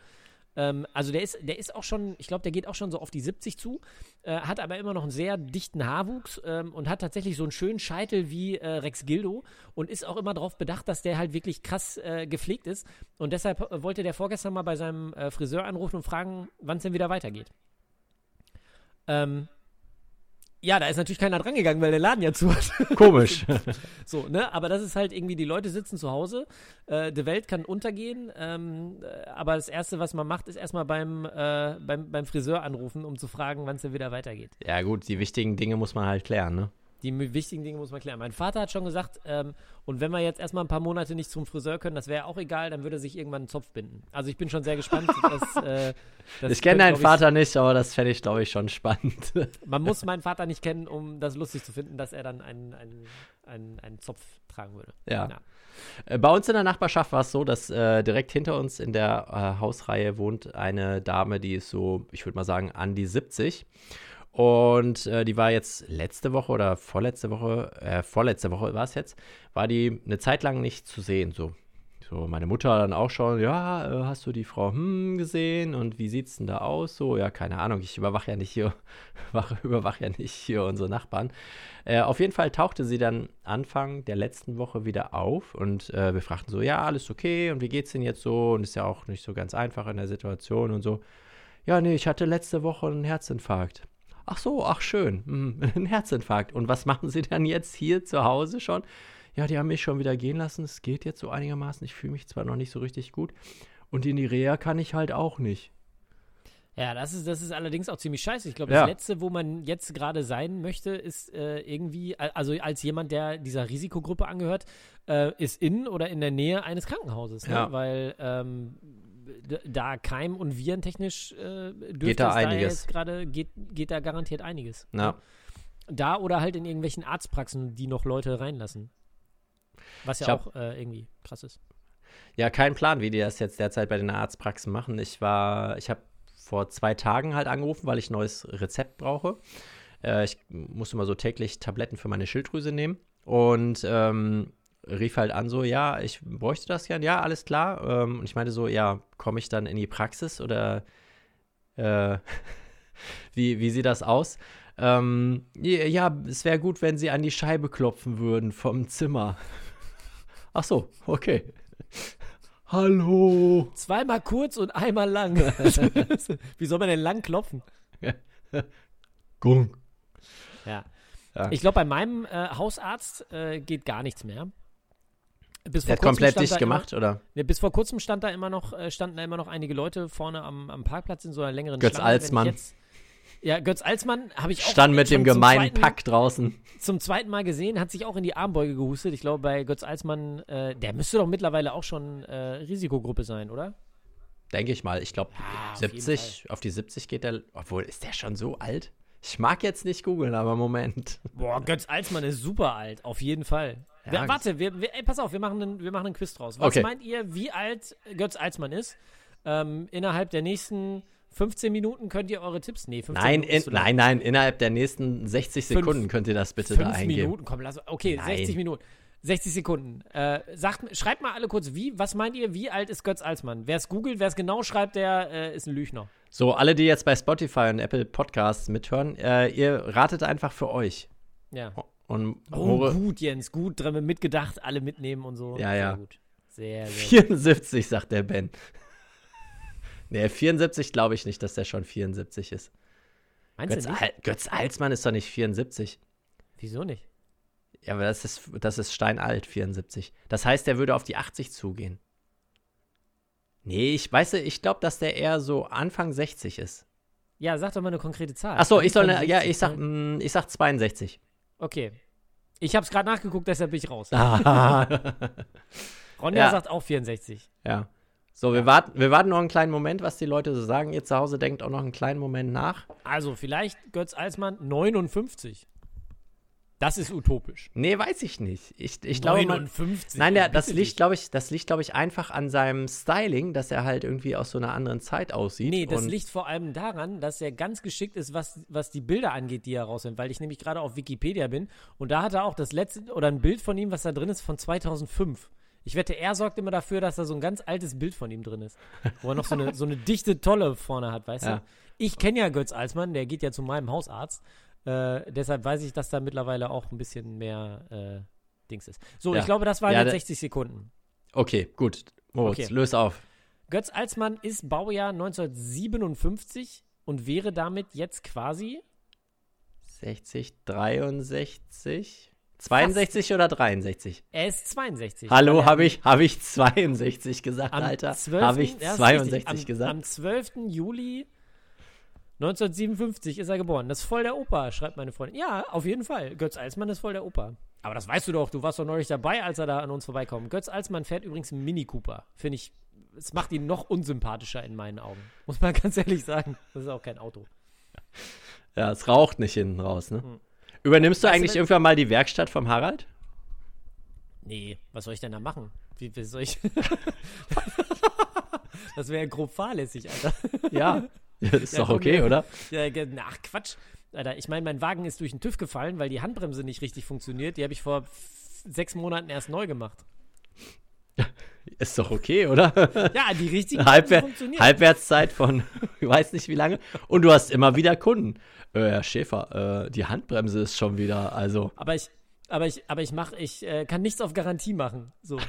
Ähm, also der ist, der ist auch schon, ich glaube, der geht auch schon so auf die 70 zu, äh, hat aber immer noch einen sehr dichten Haarwuchs ähm, und hat tatsächlich so einen schönen Scheitel wie äh, Rex Gildo und ist auch immer darauf bedacht, dass der halt wirklich krass äh, gepflegt ist. Und deshalb äh, wollte der vorgestern mal bei seinem äh, Friseur anrufen und fragen, wann es denn wieder weitergeht. Ähm, ja, da ist natürlich keiner drangegangen, weil der Laden ja zu hat. [LAUGHS] Komisch. So, ne? Aber das ist halt irgendwie, die Leute sitzen zu Hause, äh, die Welt kann untergehen, ähm, äh, aber das Erste, was man macht, ist erstmal beim, äh, beim, beim Friseur anrufen, um zu fragen, wann es denn wieder weitergeht. ja, gut, die wichtigen Dinge muss man halt klären, ne? Die wichtigen Dinge muss man klären. Mein Vater hat schon gesagt, ähm, und wenn wir jetzt erstmal ein paar Monate nicht zum Friseur können, das wäre auch egal, dann würde sich irgendwann einen Zopf binden. Also ich bin schon sehr gespannt. [LAUGHS] dass, äh, das ich kenne deinen ich, Vater nicht, aber das fände ich, glaube ich, schon spannend. [LAUGHS] Man muss meinen Vater nicht kennen, um das lustig zu finden, dass er dann einen, einen, einen, einen Zopf tragen würde. ja. Ja. Äh, Bei uns in der Nachbarschaft war es so, dass äh, direkt hinter uns in der äh, Hausreihe wohnt eine Dame, die ist so, ich würde mal sagen, an die 70. Und äh, die war jetzt letzte Woche oder vorletzte Woche, äh, vorletzte Woche war es jetzt, war die eine Zeit lang nicht zu sehen. So, so meine Mutter dann auch schon, ja, äh, hast du die Frau hm, gesehen und wie sieht's denn da aus? So, ja, keine Ahnung, ich überwache ja nicht hier, [LAUGHS] wache- überwache ja nicht hier unsere Nachbarn. Äh, auf jeden Fall tauchte sie dann Anfang der letzten Woche wieder auf und äh, wir fragten so, ja, alles okay und wie geht's denn jetzt so? Und ist ja auch nicht so ganz einfach in der Situation und so. Ja, nee, ich hatte letzte Woche einen Herzinfarkt. Ach so, ach schön, hm, [LAUGHS] ein Herzinfarkt. Und was machen Sie dann jetzt hier zu Hause schon? Ja, die haben mich schon wieder gehen lassen. Es geht jetzt so einigermaßen. Ich fühle mich zwar noch nicht so richtig gut. Und in die Reha kann ich halt auch nicht. Ja, das ist, das ist allerdings auch ziemlich scheiße. Ich glaube, Ja. das Letzte, wo man jetzt gerade sein möchte, ist äh, irgendwie, al- also als jemand, der dieser Risikogruppe angehört, äh, ist in oder in der Nähe eines Krankenhauses. Ne? Ja. Weil ähm, da Keim- und Virentechnisch äh, Geht da es einiges. jetzt gerade, geht, geht da garantiert einiges. Ja. Da oder halt in irgendwelchen Arztpraxen, die noch Leute reinlassen. Was ja hab- auch äh, irgendwie krass ist. Ja, kein Plan, wie die das jetzt derzeit bei den Arztpraxen machen. Ich war, ich habe vor zwei Tagen halt angerufen, weil ich ein neues Rezept brauche. Äh, ich musste mal so täglich Tabletten für meine Schilddrüse nehmen und ähm, rief halt an so, ja, ich bräuchte das gern, ja, alles klar. Ähm, und ich meinte so, ja, komme ich dann in die Praxis oder äh, [LAUGHS] wie, wie sieht das aus? Ähm, ja, es wäre gut, wenn Sie an die Scheibe klopfen würden vom Zimmer. [LAUGHS] Ach so, okay. [LAUGHS] Hallo. Zweimal kurz und einmal lang. Wie soll man denn lang klopfen? Gunk. Ja. Ja. Ich glaube, bei meinem äh, Hausarzt äh, geht gar nichts mehr. Bis hat kurzem komplett dicht gemacht, oder? Immer, ja, bis vor kurzem stand da immer noch, äh, standen da immer noch einige Leute vorne am, am Parkplatz in so einer längeren Götz Schlange. Alsmann. Jetzt, ja, Götz Alsmann habe ich auch Stand mit dem gemeinen zweiten- Pack draußen. Zum zweiten Mal gesehen, hat sich auch in die Armbeuge gehustet. Ich glaube, bei Götz Alsmann, äh, der müsste doch mittlerweile auch schon äh, Risikogruppe sein, oder? Denke ich mal. Ich glaube, Ja, auf 70, auf die 70 geht der. Obwohl, ist der schon so alt? Ich mag jetzt nicht googeln, aber Moment. Boah, Götz Alsmann ist super alt, auf jeden Fall. Ja, warte, wir, wir, ey, pass auf, wir machen, einen, wir machen einen Quiz draus. Was Okay. meint ihr, wie alt Götz Alsmann ist? Ähm, innerhalb der nächsten 15 Minuten könnt ihr eure Tipps. Nee, 15 Nein, Minuten in, nein, nein, innerhalb der nächsten 60 Fünf- Sekunden könnt ihr das bitte da eingeben. Minuten, komm, lass. Okay, Nein. 60 Minuten. 60 Sekunden. Äh, sagt, schreibt mal alle kurz, wie, was meint ihr, wie alt ist Götz Alsmann? Wer es googelt, wer es genau schreibt, der äh, ist ein Lügner. So, alle, die jetzt bei Spotify und Apple Podcasts mithören, äh, ihr ratet einfach für euch. Ja. Und Oh, gut, Jens, gut, dran mitgedacht, alle mitnehmen und so. Ja, Sehr ja. gut. Sehr, sehr gut. 74, sagt der Ben. [LAUGHS] nee, 74 glaube ich nicht, dass der schon 74 ist. Meinst Götz, du nicht? Al Götz Alsmann ist doch nicht 74. Wieso nicht? Ja, aber das ist, das ist steinalt, 74. Das heißt, der würde auf die 80 zugehen. Nee, ich weiß, ich glaube, dass der eher so Anfang 60 ist. Ja, sag doch mal eine konkrete Zahl. Ach so, ich soll, von ne, ja, 60 ich sag, mh, ich sag 62. Okay. Ich habe es gerade nachgeguckt, deshalb bin ich raus. Ah, [LAUGHS] Ronja Ja. sagt auch 64. ja. So, wir warten, wir warten noch einen kleinen Moment, was die Leute so sagen. Ihr zu Hause denkt auch noch einen kleinen Moment nach. Also vielleicht Götz Alsmann 59. Das ist utopisch. Nee, weiß ich nicht. Ich, ich glaube, man, 59. Nein, der, das bitte liegt, glaube ich, das liegt, glaube ich, einfach an seinem Styling, dass er halt irgendwie aus so einer anderen Zeit aussieht. Nee, das liegt vor allem daran, dass er ganz geschickt ist, was, was die Bilder angeht, die er rausnimmt, weil ich nämlich gerade auf Wikipedia bin und da hat er auch das letzte oder ein Bild von ihm, was da drin ist, von 2005. Ich wette, er sorgt immer dafür, dass da so ein ganz altes Bild von ihm drin ist, wo er noch so eine, so eine dichte Tolle vorne hat, weißt Ja. du? Ich kenne ja Götz Alsmann, der geht ja zu meinem Hausarzt, äh, deshalb weiß ich, dass da mittlerweile auch ein bisschen mehr äh, Dings ist. So, Ja. ich glaube, das waren Ja, jetzt der- 60 Sekunden. Okay, gut. Moritz, Okay. löse auf. Götz Alsmann ist Baujahr 1957 und wäre damit jetzt quasi 60, 63, 62 oder 63? Er ist 62. Hallo, habe ich, hab ich 62 gesagt, am Alter? 12. Habe ich ja, ist 62 richtig. am, gesagt? Am 12. Juli 1957 ist er geboren. Das ist voll der Opa, schreibt meine Freundin. Ja, auf jeden Fall. Götz Alsmann ist voll der Opa. Aber das weißt du doch. Du warst doch neulich dabei, als er da an uns vorbeikommt. Götz Alsmann fährt übrigens einen Mini Cooper. Finde ich, es macht ihn noch unsympathischer in meinen Augen. Muss man [LAUGHS] ganz ehrlich sagen. Das ist auch kein Auto. ja, es raucht nicht hinten raus, ne? Hm. Übernimmst du Weißt du, eigentlich wenn- irgendwann mal die Werkstatt vom Harald? Nee, was soll ich denn da machen? Wie, wie soll ich. [LAUGHS] [LAUGHS] das wäre grob fahrlässig, Alter. Ja. [LAUGHS] ist Ja, doch komm, okay, ja. oder? Ja, ach, Quatsch. Alter, ich meine, mein Wagen ist durch den TÜV gefallen, weil die Handbremse nicht richtig funktioniert. Die habe ich vor sechs Monaten erst neu gemacht. [LAUGHS] Ist doch okay, oder? [LAUGHS] Ja, die richtigen Halbwer. Halbwertszeit von, ich weiß nicht wie lange. Und du hast immer wieder Kunden. Äh, Herr Schäfer, äh, die Handbremse ist schon wieder, also. aber ich, aber ich, aber ich mach, ich äh, kann nichts auf Garantie machen. So.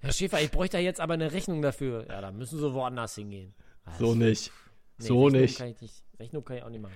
Herr Schäfer, ich bräuchte da jetzt aber eine Rechnung dafür. Ja, da müssen Sie woanders hingehen. So Also, nicht. nee, so Rechnung nicht. Nicht. Rechnung kann ich auch nicht machen.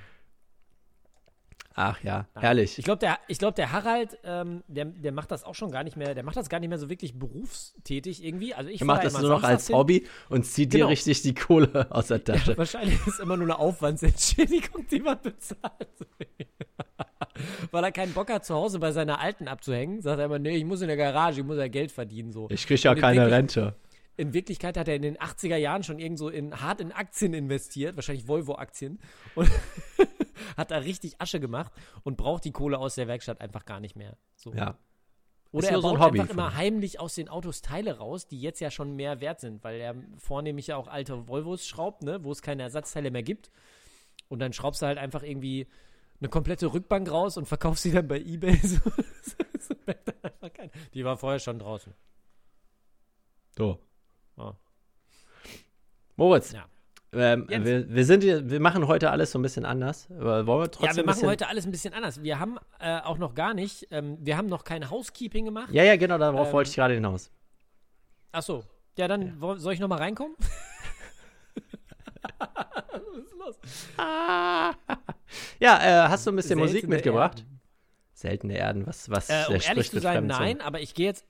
Ach ja, herrlich. Ich glaube, der, ich glaub, der Harald, ähm, der, der macht das auch schon gar nicht mehr, der macht das gar nicht mehr so wirklich berufstätig irgendwie. Also ich Er macht da das nur noch als hin. Hobby und zieht Genau. dir richtig die Kohle aus der [LAUGHS] Tasche. Wahrscheinlich ist es immer nur eine Aufwandsentschädigung, die man bezahlt. [LAUGHS] Weil er keinen Bock hat, zu Hause bei seiner Alten abzuhängen, sagt er immer, nee, ich muss in der Garage, ich muss ja Geld verdienen. So. Ich kriege ja keine Wirklich- Rente. In Wirklichkeit hat er in den 80er Jahren schon irgend so in, hart in Aktien investiert, wahrscheinlich Volvo-Aktien, und [LAUGHS] hat da richtig Asche gemacht und braucht die Kohle aus der Werkstatt einfach gar nicht mehr. So. Ja. Oder er nur so baut ein einfach immer heimlich aus den Autos Teile raus, die jetzt ja schon mehr wert sind, weil er vornehmlich ja auch alte Volvos schraubt, ne, wo es keine Ersatzteile mehr gibt. Und dann schraubst du halt einfach irgendwie eine komplette Rückbank raus und verkaufst sie dann bei Ebay. [LAUGHS] Die war vorher schon draußen. So. Oh. Moritz, Ja. ähm, wir, wir, sind wir machen heute alles so ein bisschen anders. Wollen wir trotzdem Ja, wir machen heute alles ein bisschen anders. Wir haben äh, auch noch gar nicht, ähm, wir haben noch kein Housekeeping gemacht. Ja, ja, genau, darauf Ähm, wollte ich gerade hinaus. Ach so. Ja, dann wo- soll ich noch mal reinkommen? [LAUGHS] Was ist los? Ja, äh, hast du ein bisschen Musik Seltene mitgebracht? Erden. Seltene Erden, was, was Äh, um ehrlich zu sein, nein, aber ich gehe jetzt.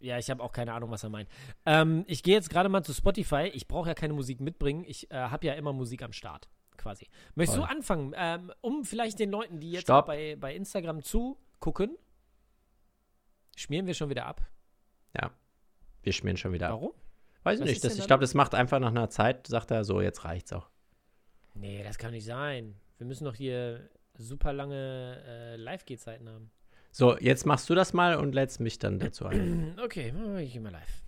Ja, ich habe auch keine Ahnung, was er meint. Ähm, ich gehe jetzt gerade mal zu Spotify. Ich brauche ja keine Musik mitbringen. Ich äh, habe ja immer Musik am Start, quasi. Möchtest Toll. du anfangen, ähm, um vielleicht den Leuten, die jetzt bei, bei Instagram zugucken, schmieren wir schon wieder ab? Ja, wir schmieren schon wieder ab. Warum? Weiß ich Was nicht, das, ich glaube, das macht einfach nach einer Zeit, sagt er so, jetzt reicht's auch. Nee, das kann nicht sein. Wir müssen doch hier super lange äh, Live-Gehzeiten haben. So, jetzt machst du das mal und lädst mich dann dazu ein. [CLEARS THROAT] Okay, ich gehe mal live.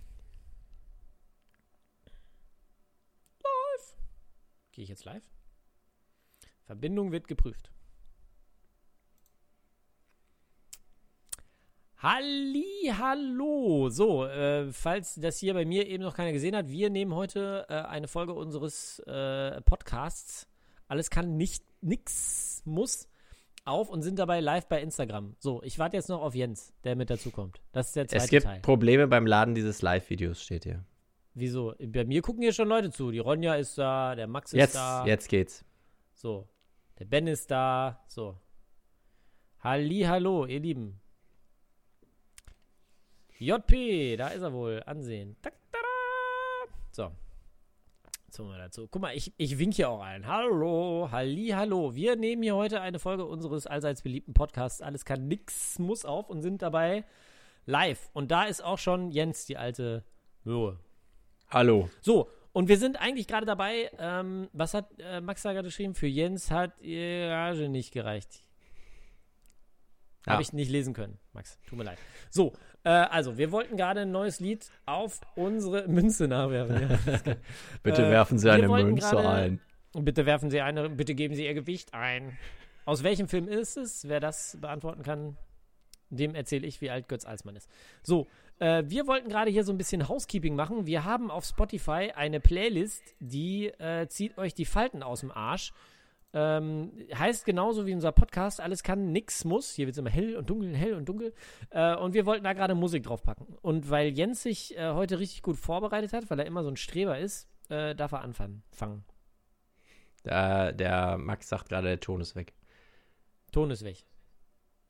Live. Gehe ich jetzt live? Verbindung wird geprüft. Halli, hallo. So, äh, falls das hier bei mir eben noch keiner gesehen hat, wir nehmen heute äh, eine Folge unseres äh, Podcasts. Alles kann nicht, nix muss auf und sind dabei live bei Instagram. So, ich warte jetzt noch auf Jens, der mit dazukommt. Das ist der zweite Es gibt Teil. Probleme beim Laden dieses Live-Videos, steht hier. Wieso? Bei mir gucken hier schon Leute zu. Die Ronja ist da, der Max ist Jetzt, da. jetzt geht's. So. Der Ben ist da. So. Halli, hallo, ihr Lieben. JP, da ist er wohl. Ansehen. So. Wir dazu. Guck mal, ich, ich wink hier auch ein. Hallo, halli, hallo. Wir nehmen hier heute eine Folge unseres allseits beliebten Podcasts. Alles kann, nix muss auf und sind dabei live. Und da ist auch schon Jens, die alte Möhre. Hallo. So, und wir sind eigentlich gerade dabei, ähm, was hat äh, Max da gerade geschrieben? Für Jens hat die Rage nicht gereicht. Ja. Habe ich nicht lesen können, Max. Tut mir leid. So, äh, also, wir wollten gerade ein neues Lied auf unsere [LAUGHS] Münze nachwerfen. Ja. [LAUGHS] Bitte Äh, werfen Sie eine Münze gerade- ein. Und bitte werfen Sie eine, bitte geben Sie Ihr Gewicht ein. Aus welchem Film ist es? Wer das beantworten kann, dem erzähle ich, wie alt Götz Alsmann ist. So, äh, wir wollten gerade hier so ein bisschen Housekeeping machen. Wir haben auf Spotify eine Playlist, die äh, zieht euch die Falten aus dem Arsch. Ähm, heißt genauso wie unser Podcast, alles kann, nix muss. Hier wird es immer hell und dunkel, hell und dunkel. Äh, und wir wollten da gerade Musik draufpacken. Und weil Jens sich äh, heute richtig gut vorbereitet hat, weil er immer so ein Streber ist, äh, darf er anfangen. Fangen. Da, der Max sagt gerade, der Ton ist weg. Ton ist weg.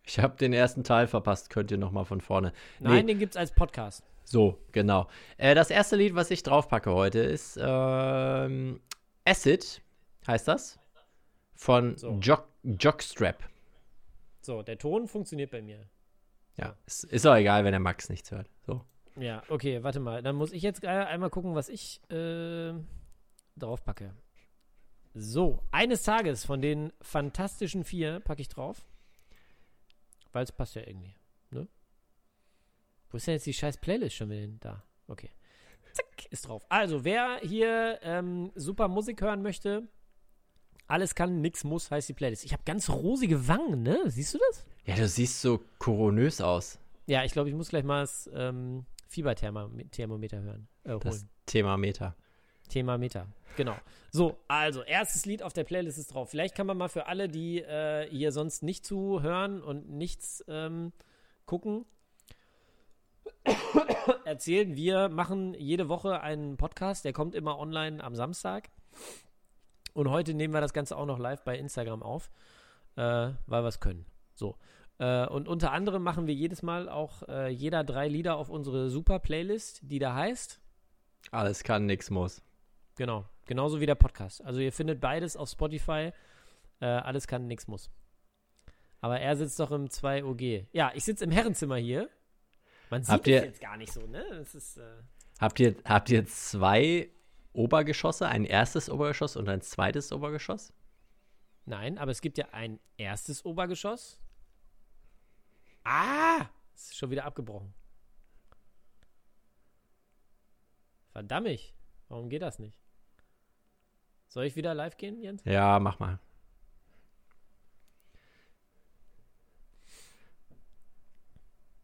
Ich habe den ersten Teil verpasst, könnt ihr nochmal von vorne. Nein, Nee. den gibt's als Podcast. So, genau. Äh, das erste Lied, was ich draufpacke heute, ist ähm, Acid, heißt das. Von So. Jock, Jockstrap. So, der Ton funktioniert bei mir. Ja, es ist auch egal, wenn der Max nichts hört. So. Ja, okay, warte mal. Dann muss ich jetzt einmal gucken, was ich äh, draufpacke. So, eines Tages von den fantastischen vier packe ich drauf. Weil es passt ja irgendwie. Ne? Wo ist denn jetzt die scheiß Playlist schon wieder? Da. Okay. Zack, ist drauf. Also, wer hier ähm, super Musik hören möchte, alles kann, nix muss, heißt die Playlist. Ich habe ganz rosige Wangen, ne? Siehst du das? Ja, du siehst so koronös aus. Ja, ich glaube, ich muss gleich mal das ähm, Fieberthermometer hören. Äh. Das Thema Meter. Thermometer. Genau. So, also, erstes Lied auf der Playlist ist drauf. Vielleicht kann man mal für alle, die äh, hier sonst nicht zuhören und nichts ähm, gucken, [COUGHS] erzählen, wir machen jede Woche einen Podcast, der kommt immer online am Samstag. Und heute nehmen wir das Ganze auch noch live bei Instagram auf, äh, weil wir es können. So. Äh, und unter anderem machen wir jedes Mal auch äh, jeder drei Lieder auf unsere super Playlist, die da heißt. Alles kann, nix muss. Genau, genauso wie der Podcast. Also ihr findet beides auf Spotify. Äh, alles kann, nix muss. Aber er sitzt doch im 2OG. Ja, ich sitze im Herrenzimmer hier. Man sieht es jetzt gar nicht so, ne? Das ist, äh, Habt ihr, habt ihr zwei Obergeschosse, ein erstes Obergeschoss und ein zweites Obergeschoss? nein, aber es gibt ja ein erstes Obergeschoss. Ah! Es ist schon wieder abgebrochen. Verdammt. Warum geht das nicht? Soll ich wieder live gehen, Jens? Ja, mach mal.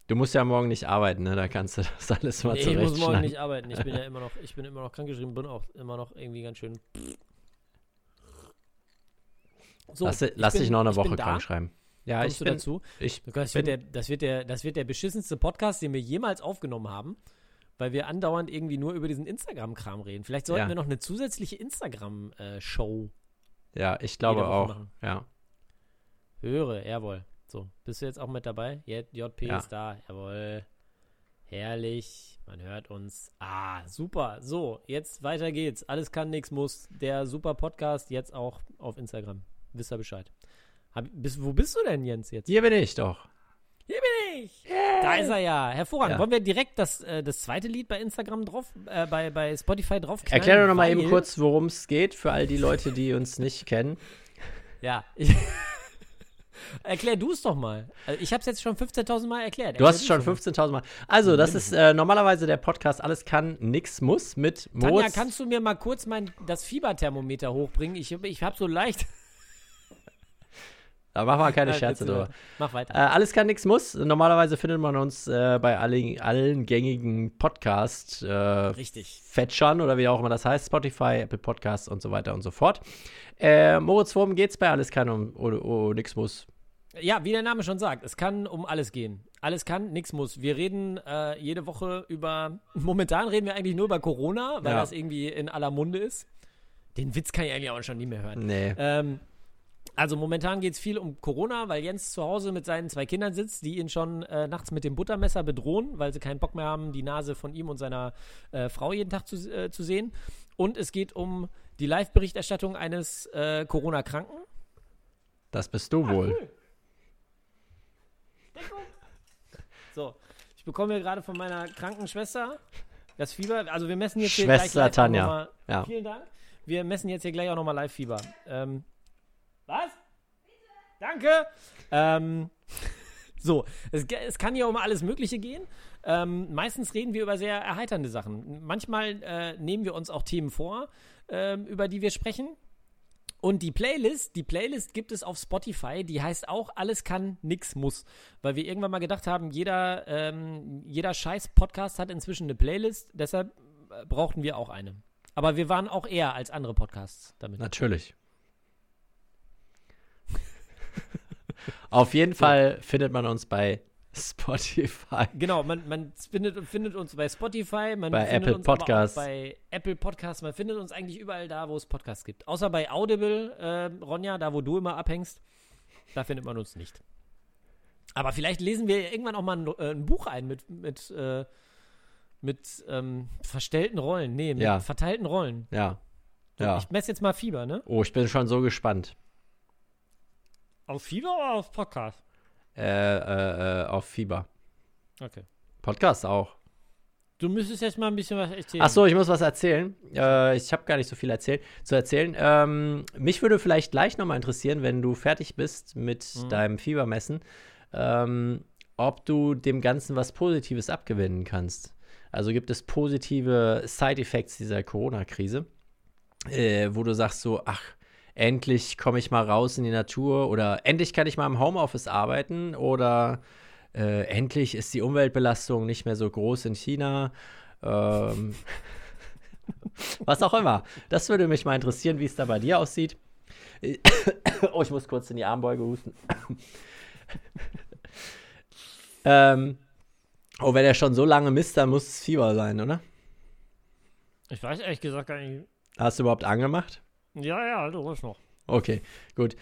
Du musst ja morgen nicht arbeiten, ne? Da kannst du [LAUGHS] das alles mal Nee, ich muss morgen nicht arbeiten. Ich bin ja [LAUGHS] immer noch, ich bin immer noch krankgeschrieben, bin auch immer noch irgendwie ganz schön. So, lass lass bin- dich noch eine Woche krank schreiben. Ja, Kommst ich bin, dazu? ich Das bin, wird, der, das, wird der, das wird der beschissenste Podcast, den wir jemals aufgenommen haben, weil wir andauernd irgendwie nur über diesen Instagram-Kram reden. Vielleicht sollten Ja. wir noch eine zusätzliche Instagram-Show ja, ich glaube auch. machen. Ja. höre. Jawohl. So, bist du jetzt auch mit dabei? JP Ja. ist da. Jawohl. Herrlich. Man hört uns. Ah, super. So, jetzt weiter geht's. Alles kann, nix muss. Der super Podcast jetzt auch auf Instagram. Wisst ihr Bescheid. Hab, bist, wo bist du denn, Jens, jetzt? Hier bin ich doch. Hier bin ich. Da ist er ja. Hervorragend. Ja. Wollen wir direkt das, äh, das zweite Lied bei Instagram drauf, äh, bei, bei Spotify drauf Erklär doch noch mal weil- eben kurz, worum es geht, für all die Leute, die uns nicht kennen. Ja. Ich, [LAUGHS] Erklär du es doch mal. Also ich habe es jetzt schon 15.000 Mal erklärt. Du hast es Erklär schon du's 15.000 Mal. Also, das ist äh, normalerweise der Podcast Alles kann, nix muss mit. Moritz. Tanja, kannst du mir mal kurz mein, das Fieberthermometer hochbringen? Ich, ich habe so leicht. da machen wir keine Scherze drüber. Mach weiter. Äh, alles kann, nix muss. Normalerweise findet man uns äh, bei allen, allen gängigen Podcast äh, Richtig. Fetchern oder wie auch immer das heißt, Spotify, Apple Podcasts und so weiter und so fort. Äh, Moritz, worum geht's bei Alles kann um, oder oh, nix muss? Ja, wie der Name schon sagt, es kann um alles gehen. Alles kann, nichts muss. Wir reden äh, jede Woche über. [LAUGHS] Momentan reden wir eigentlich nur über Corona, weil Ja. das irgendwie in aller Munde ist. Den Witz kann ich eigentlich auch schon nie mehr hören. Nee. Ähm, also momentan geht es viel um Corona, weil Jens zu Hause mit seinen zwei Kindern sitzt, die ihn schon äh, nachts mit dem Buttermesser bedrohen, weil sie keinen Bock mehr haben, die Nase von ihm und seiner äh, Frau jeden Tag zu, äh, zu sehen. Und es geht um die Live-Berichterstattung eines äh, Corona-Kranken. Das bist du wohl. [LAUGHS] So, ich bekomme hier gerade von meiner kranken Schwester das Fieber. Also wir messen jetzt hier Schwester gleich Tanja. noch mal- Ja. Vielen Dank. Wir messen jetzt hier gleich auch nochmal Live-Fieber. Ähm, was? Danke. Ähm, [LAUGHS] so, es, es kann hier um alles Mögliche gehen. Ähm, meistens reden wir über sehr erheiternde Sachen. Manchmal äh, nehmen wir uns auch Themen vor, ähm, über die wir sprechen. Und die Playlist, die Playlist gibt es auf Spotify, die heißt auch Alles kann, nix muss. Weil wir irgendwann mal gedacht haben, jeder, ähm, jeder scheiß Podcast hat inzwischen eine Playlist, deshalb äh, brauchten wir auch eine. Aber wir waren auch eher als andere Podcasts damit. Natürlich. [LAUGHS] Auf jeden Fall findet man uns bei Spotify. Genau, man, man findet, findet uns bei Spotify, man Bei findet Apple uns Podcasts. bei Apple Podcasts, man findet uns eigentlich überall da, wo es Podcasts gibt. Außer bei Audible, äh, Ronja, da wo du immer abhängst, da findet man uns nicht. Aber vielleicht lesen wir irgendwann auch mal ein, äh, ein Buch ein mit, mit, äh, mit ähm, verstellten Rollen. Nee, mit Ja. verteilten Rollen. Ja. So, Ja. Ich messe jetzt mal Fieber, ne? Oh, ich bin schon so gespannt. Auf Fieber oder auf Podcast? Äh, äh, äh, auf Fieber. Okay. Podcast auch. Du müsstest jetzt mal ein bisschen was erzählen. Ach so, ich muss was erzählen. Äh, ich habe gar nicht so viel erzählt, zu erzählen. Ähm, mich würde vielleicht gleich nochmal interessieren, wenn du fertig bist mit Mhm. deinem Fiebermessen, ähm, ob du dem Ganzen was Positives abgewinnen kannst. Also gibt es positive Side-Effects dieser Corona-Krise, äh, wo du sagst so, ach, endlich komme ich mal raus in die Natur oder endlich kann ich mal im Homeoffice arbeiten oder äh, endlich ist die Umweltbelastung nicht mehr so groß in China. Ähm, [LAUGHS] was auch immer. Das würde mich mal interessieren, wie es da bei dir aussieht. [COUGHS] Oh, ich muss kurz in die Armbeuge husten. [LAUGHS] ähm, oh, wenn er schon so lange misst, dann muss es Fieber sein, oder? ich weiß ehrlich gesagt gar nicht. Hast du überhaupt angemacht? Ja, ja, du ruhig noch. Okay, gut.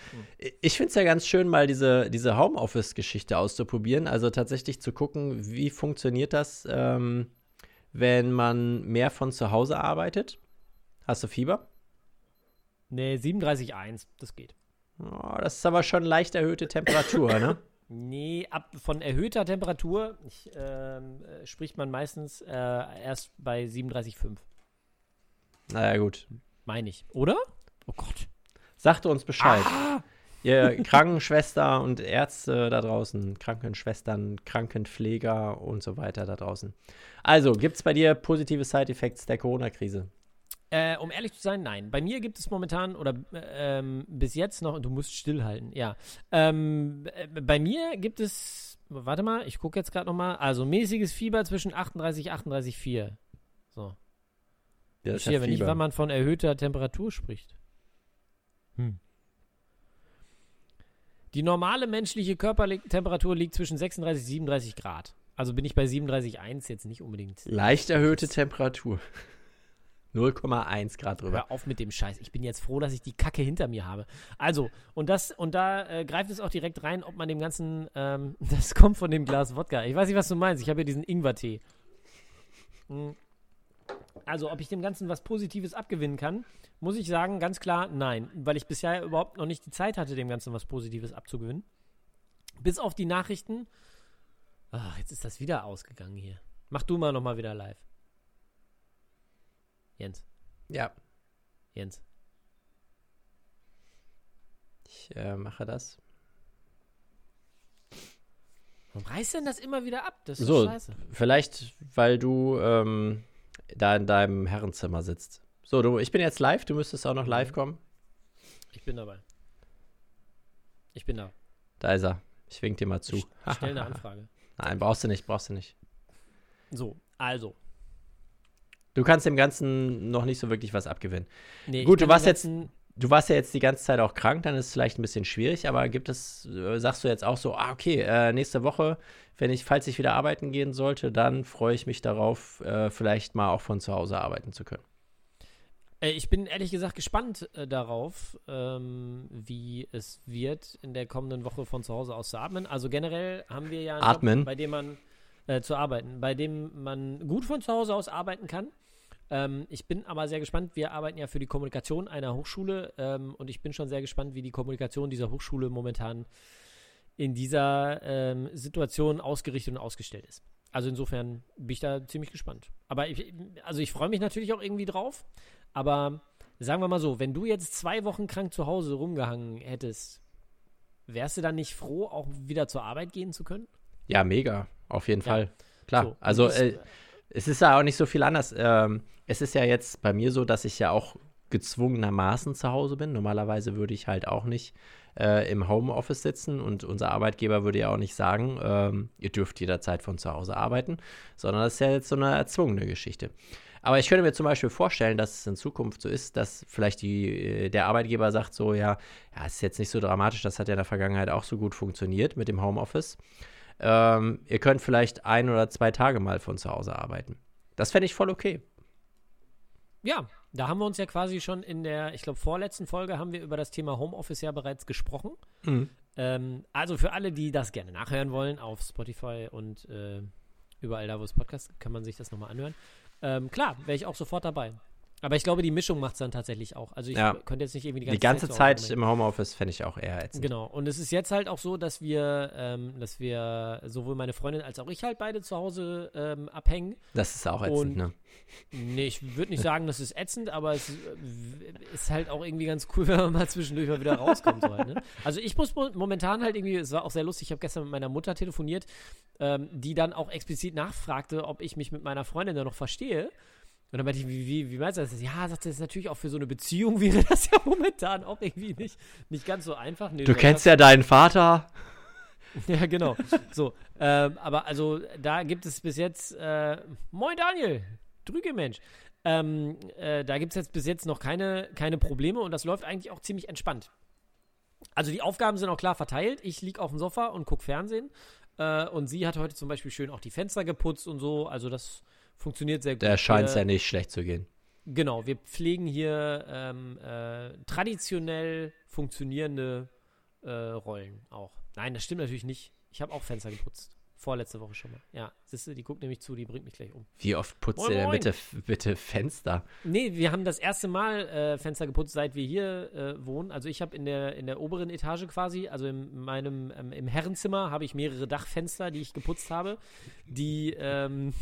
Ich finde es ja ganz schön, mal diese, diese Homeoffice-Geschichte auszuprobieren. Also tatsächlich zu gucken, wie funktioniert das, ähm, wenn man mehr von zu Hause arbeitet. Hast du Fieber? Nee, 37,1, das geht. Oh, das ist aber schon leicht erhöhte Temperatur, ne? [LAUGHS] Nee, ab von erhöhter Temperatur ich, ähm, äh, spricht man meistens äh, erst bei 37,5. Naja, gut. Meine ich. Oder? Oh Gott. Sagt uns Bescheid. Ihr Krankenschwester und Ärzte da draußen, Krankenschwestern, Krankenpfleger und so weiter da draußen. Also, gibt es bei dir positive Side-Effects der Corona-Krise? Äh, um ehrlich zu sein, nein. Bei mir gibt es momentan oder äh, ähm, bis jetzt noch, du musst stillhalten, ja. Ähm, äh, bei mir gibt es, warte mal, ich gucke jetzt gerade nochmal, also mäßiges Fieber zwischen 38, 38,4. So. Ja, Ich sehe aber nicht, wann man von erhöhter Temperatur spricht. Hm. Die normale menschliche Körpertemperatur liegt zwischen 36 und 37 Grad. Also bin ich bei 37,1 jetzt nicht unbedingt. Leicht erhöhte Temperatur. [LAUGHS] 0,1 Grad drüber. Hör auf mit dem Scheiß. Ich bin jetzt froh, dass ich die Kacke hinter mir habe. Also, und das, und da äh, greift es auch direkt rein, ob man dem Ganzen, ähm, [LAUGHS] das kommt von dem Glas Wodka. Ich weiß nicht, was du meinst. Ich habe hier diesen Ingwertee. Hm. Also, ob ich dem Ganzen was Positives abgewinnen kann, muss ich sagen, ganz klar nein. Weil ich bisher überhaupt noch nicht die Zeit hatte, dem Ganzen was Positives abzugewinnen. Bis auf die Nachrichten. Ach, jetzt ist das wieder ausgegangen hier. Mach du mal nochmal wieder live. Jens, Ja, Jens. ich äh, mache das. Warum reißt denn das immer wieder ab? Das ist So, scheiße. vielleicht, weil du ähm, da in deinem Herrenzimmer sitzt. So, du, ich bin jetzt live, du müsstest auch noch live kommen. Ich bin dabei. Ich bin da. Da ist er. Ich wink dir mal zu. Ich stell eine Anfrage. [LAUGHS] Nein, brauchst du nicht, brauchst du nicht. So, also. Du kannst dem Ganzen noch nicht so wirklich was abgewinnen. Nee, Gut, du warst jetzt- Du warst ja jetzt die ganze Zeit auch krank, dann ist es vielleicht ein bisschen schwierig, aber gibt es, äh, sagst du jetzt auch so, ah, okay, äh, nächste Woche, wenn ich, falls ich wieder arbeiten gehen sollte, dann freue ich mich darauf, äh, vielleicht mal auch von zu Hause arbeiten zu können. Äh, ich bin ehrlich gesagt gespannt äh, darauf, ähm, wie es wird, in der kommenden Woche von zu Hause aus zu atmen. Also generell haben wir ja einen Atmen. Job, bei dem man äh, zu arbeiten, bei dem man gut von zu Hause aus arbeiten kann. Ähm, ich bin aber sehr gespannt. Wir arbeiten ja für die Kommunikation einer Hochschule ähm, und ich bin schon sehr gespannt, wie die Kommunikation dieser Hochschule momentan in dieser ähm, Situation ausgerichtet und ausgestellt ist. Also insofern bin ich da ziemlich gespannt. Aber ich, also ich freue mich natürlich auch irgendwie drauf. Aber sagen wir mal so, wenn du jetzt zwei Wochen krank zu Hause rumgehangen hättest, wärst du dann nicht froh, auch wieder zur Arbeit gehen zu können? Ja, mega, auf jeden Ja. Fall. Klar, So, also äh, es ist ja auch nicht so viel anders. Ähm, es ist ja jetzt bei mir so, dass ich ja auch gezwungenermaßen zu Hause bin. Normalerweise würde ich halt auch nicht äh, im Homeoffice sitzen und unser Arbeitgeber würde ja auch nicht sagen, ähm, ihr dürft jederzeit von zu Hause arbeiten, sondern das ist ja jetzt so eine erzwungene Geschichte. Aber ich könnte mir zum Beispiel vorstellen, dass es in Zukunft so ist, dass vielleicht die, äh, der Arbeitgeber sagt so, ja, ja, ist jetzt nicht so dramatisch, das hat ja in der Vergangenheit auch so gut funktioniert mit dem Homeoffice. Ähm, ihr könnt vielleicht ein oder zwei Tage mal von zu Hause arbeiten. Das fände ich voll okay. Ja, da haben wir uns ja quasi schon in der, ich glaube, vorletzten Folge haben wir über das Thema Homeoffice ja bereits gesprochen. Ähm, also für alle, die das gerne nachhören wollen, auf Spotify und äh, überall da, wo es Podcasts gibt, kann man sich das nochmal anhören. Ähm, klar, wäre ich auch sofort dabei. Aber ich glaube, die Mischung macht es dann tatsächlich auch. Also ich Ja. könnte jetzt nicht irgendwie die Die ganze, ganze zu Hause Zeit rumhängen. im Homeoffice fände ich auch eher ätzend. Genau. Und es ist jetzt halt auch so, dass wir, ähm, dass wir sowohl meine Freundin als auch ich halt beide zu Hause ähm, abhängen. Das ist auch ätzend, Und- ne? Nee, ich würde nicht sagen, das ist ätzend, aber es äh, ist halt auch irgendwie ganz cool, [LAUGHS] wenn man mal zwischendurch mal wieder rauskommt. So halt, ne? Also ich muss mo- momentan halt irgendwie, es war auch sehr lustig, ich habe gestern mit meiner Mutter telefoniert, ähm, die dann auch explizit nachfragte, ob ich mich mit meiner Freundin da noch verstehe. Und dann meinte ich, wie, wie, wie meinst du das? Ja, sagt sie, das ist natürlich auch für so eine Beziehung [LAUGHS] wäre das ja momentan auch irgendwie nicht, nicht ganz so einfach. Nee, Du kennst ja deinen Vater. [LAUGHS] ja, genau. So, ähm, aber also da gibt es bis jetzt, äh, moin Daniel, Drüge Mensch. Ähm, äh, da gibt es jetzt bis jetzt noch keine, keine Probleme und das läuft eigentlich auch ziemlich entspannt. Also die Aufgaben sind auch klar verteilt. Ich liege auf dem Sofa und gucke Fernsehen. Äh, und sie hat heute zum Beispiel schön auch die Fenster geputzt und so. Also das funktioniert sehr gut. Da scheint es Wir- ja nicht schlecht zu gehen. Genau, wir pflegen hier ähm, äh, traditionell funktionierende äh, Rollen auch. Nein, das stimmt natürlich nicht. Ich habe auch Fenster geputzt. Vorletzte Woche schon mal. Ja, siehste, die guckt nämlich zu, die bringt mich gleich um. Wie oft putzt Moin, ihr denn bitte, bitte Fenster? Nee, wir haben das erste Mal äh, Fenster geputzt, seit wir hier äh, wohnen. Also ich habe in der, in der oberen Etage quasi, also in meinem, ähm, im Herrenzimmer, habe ich mehrere Dachfenster, die ich geputzt habe, die, ähm,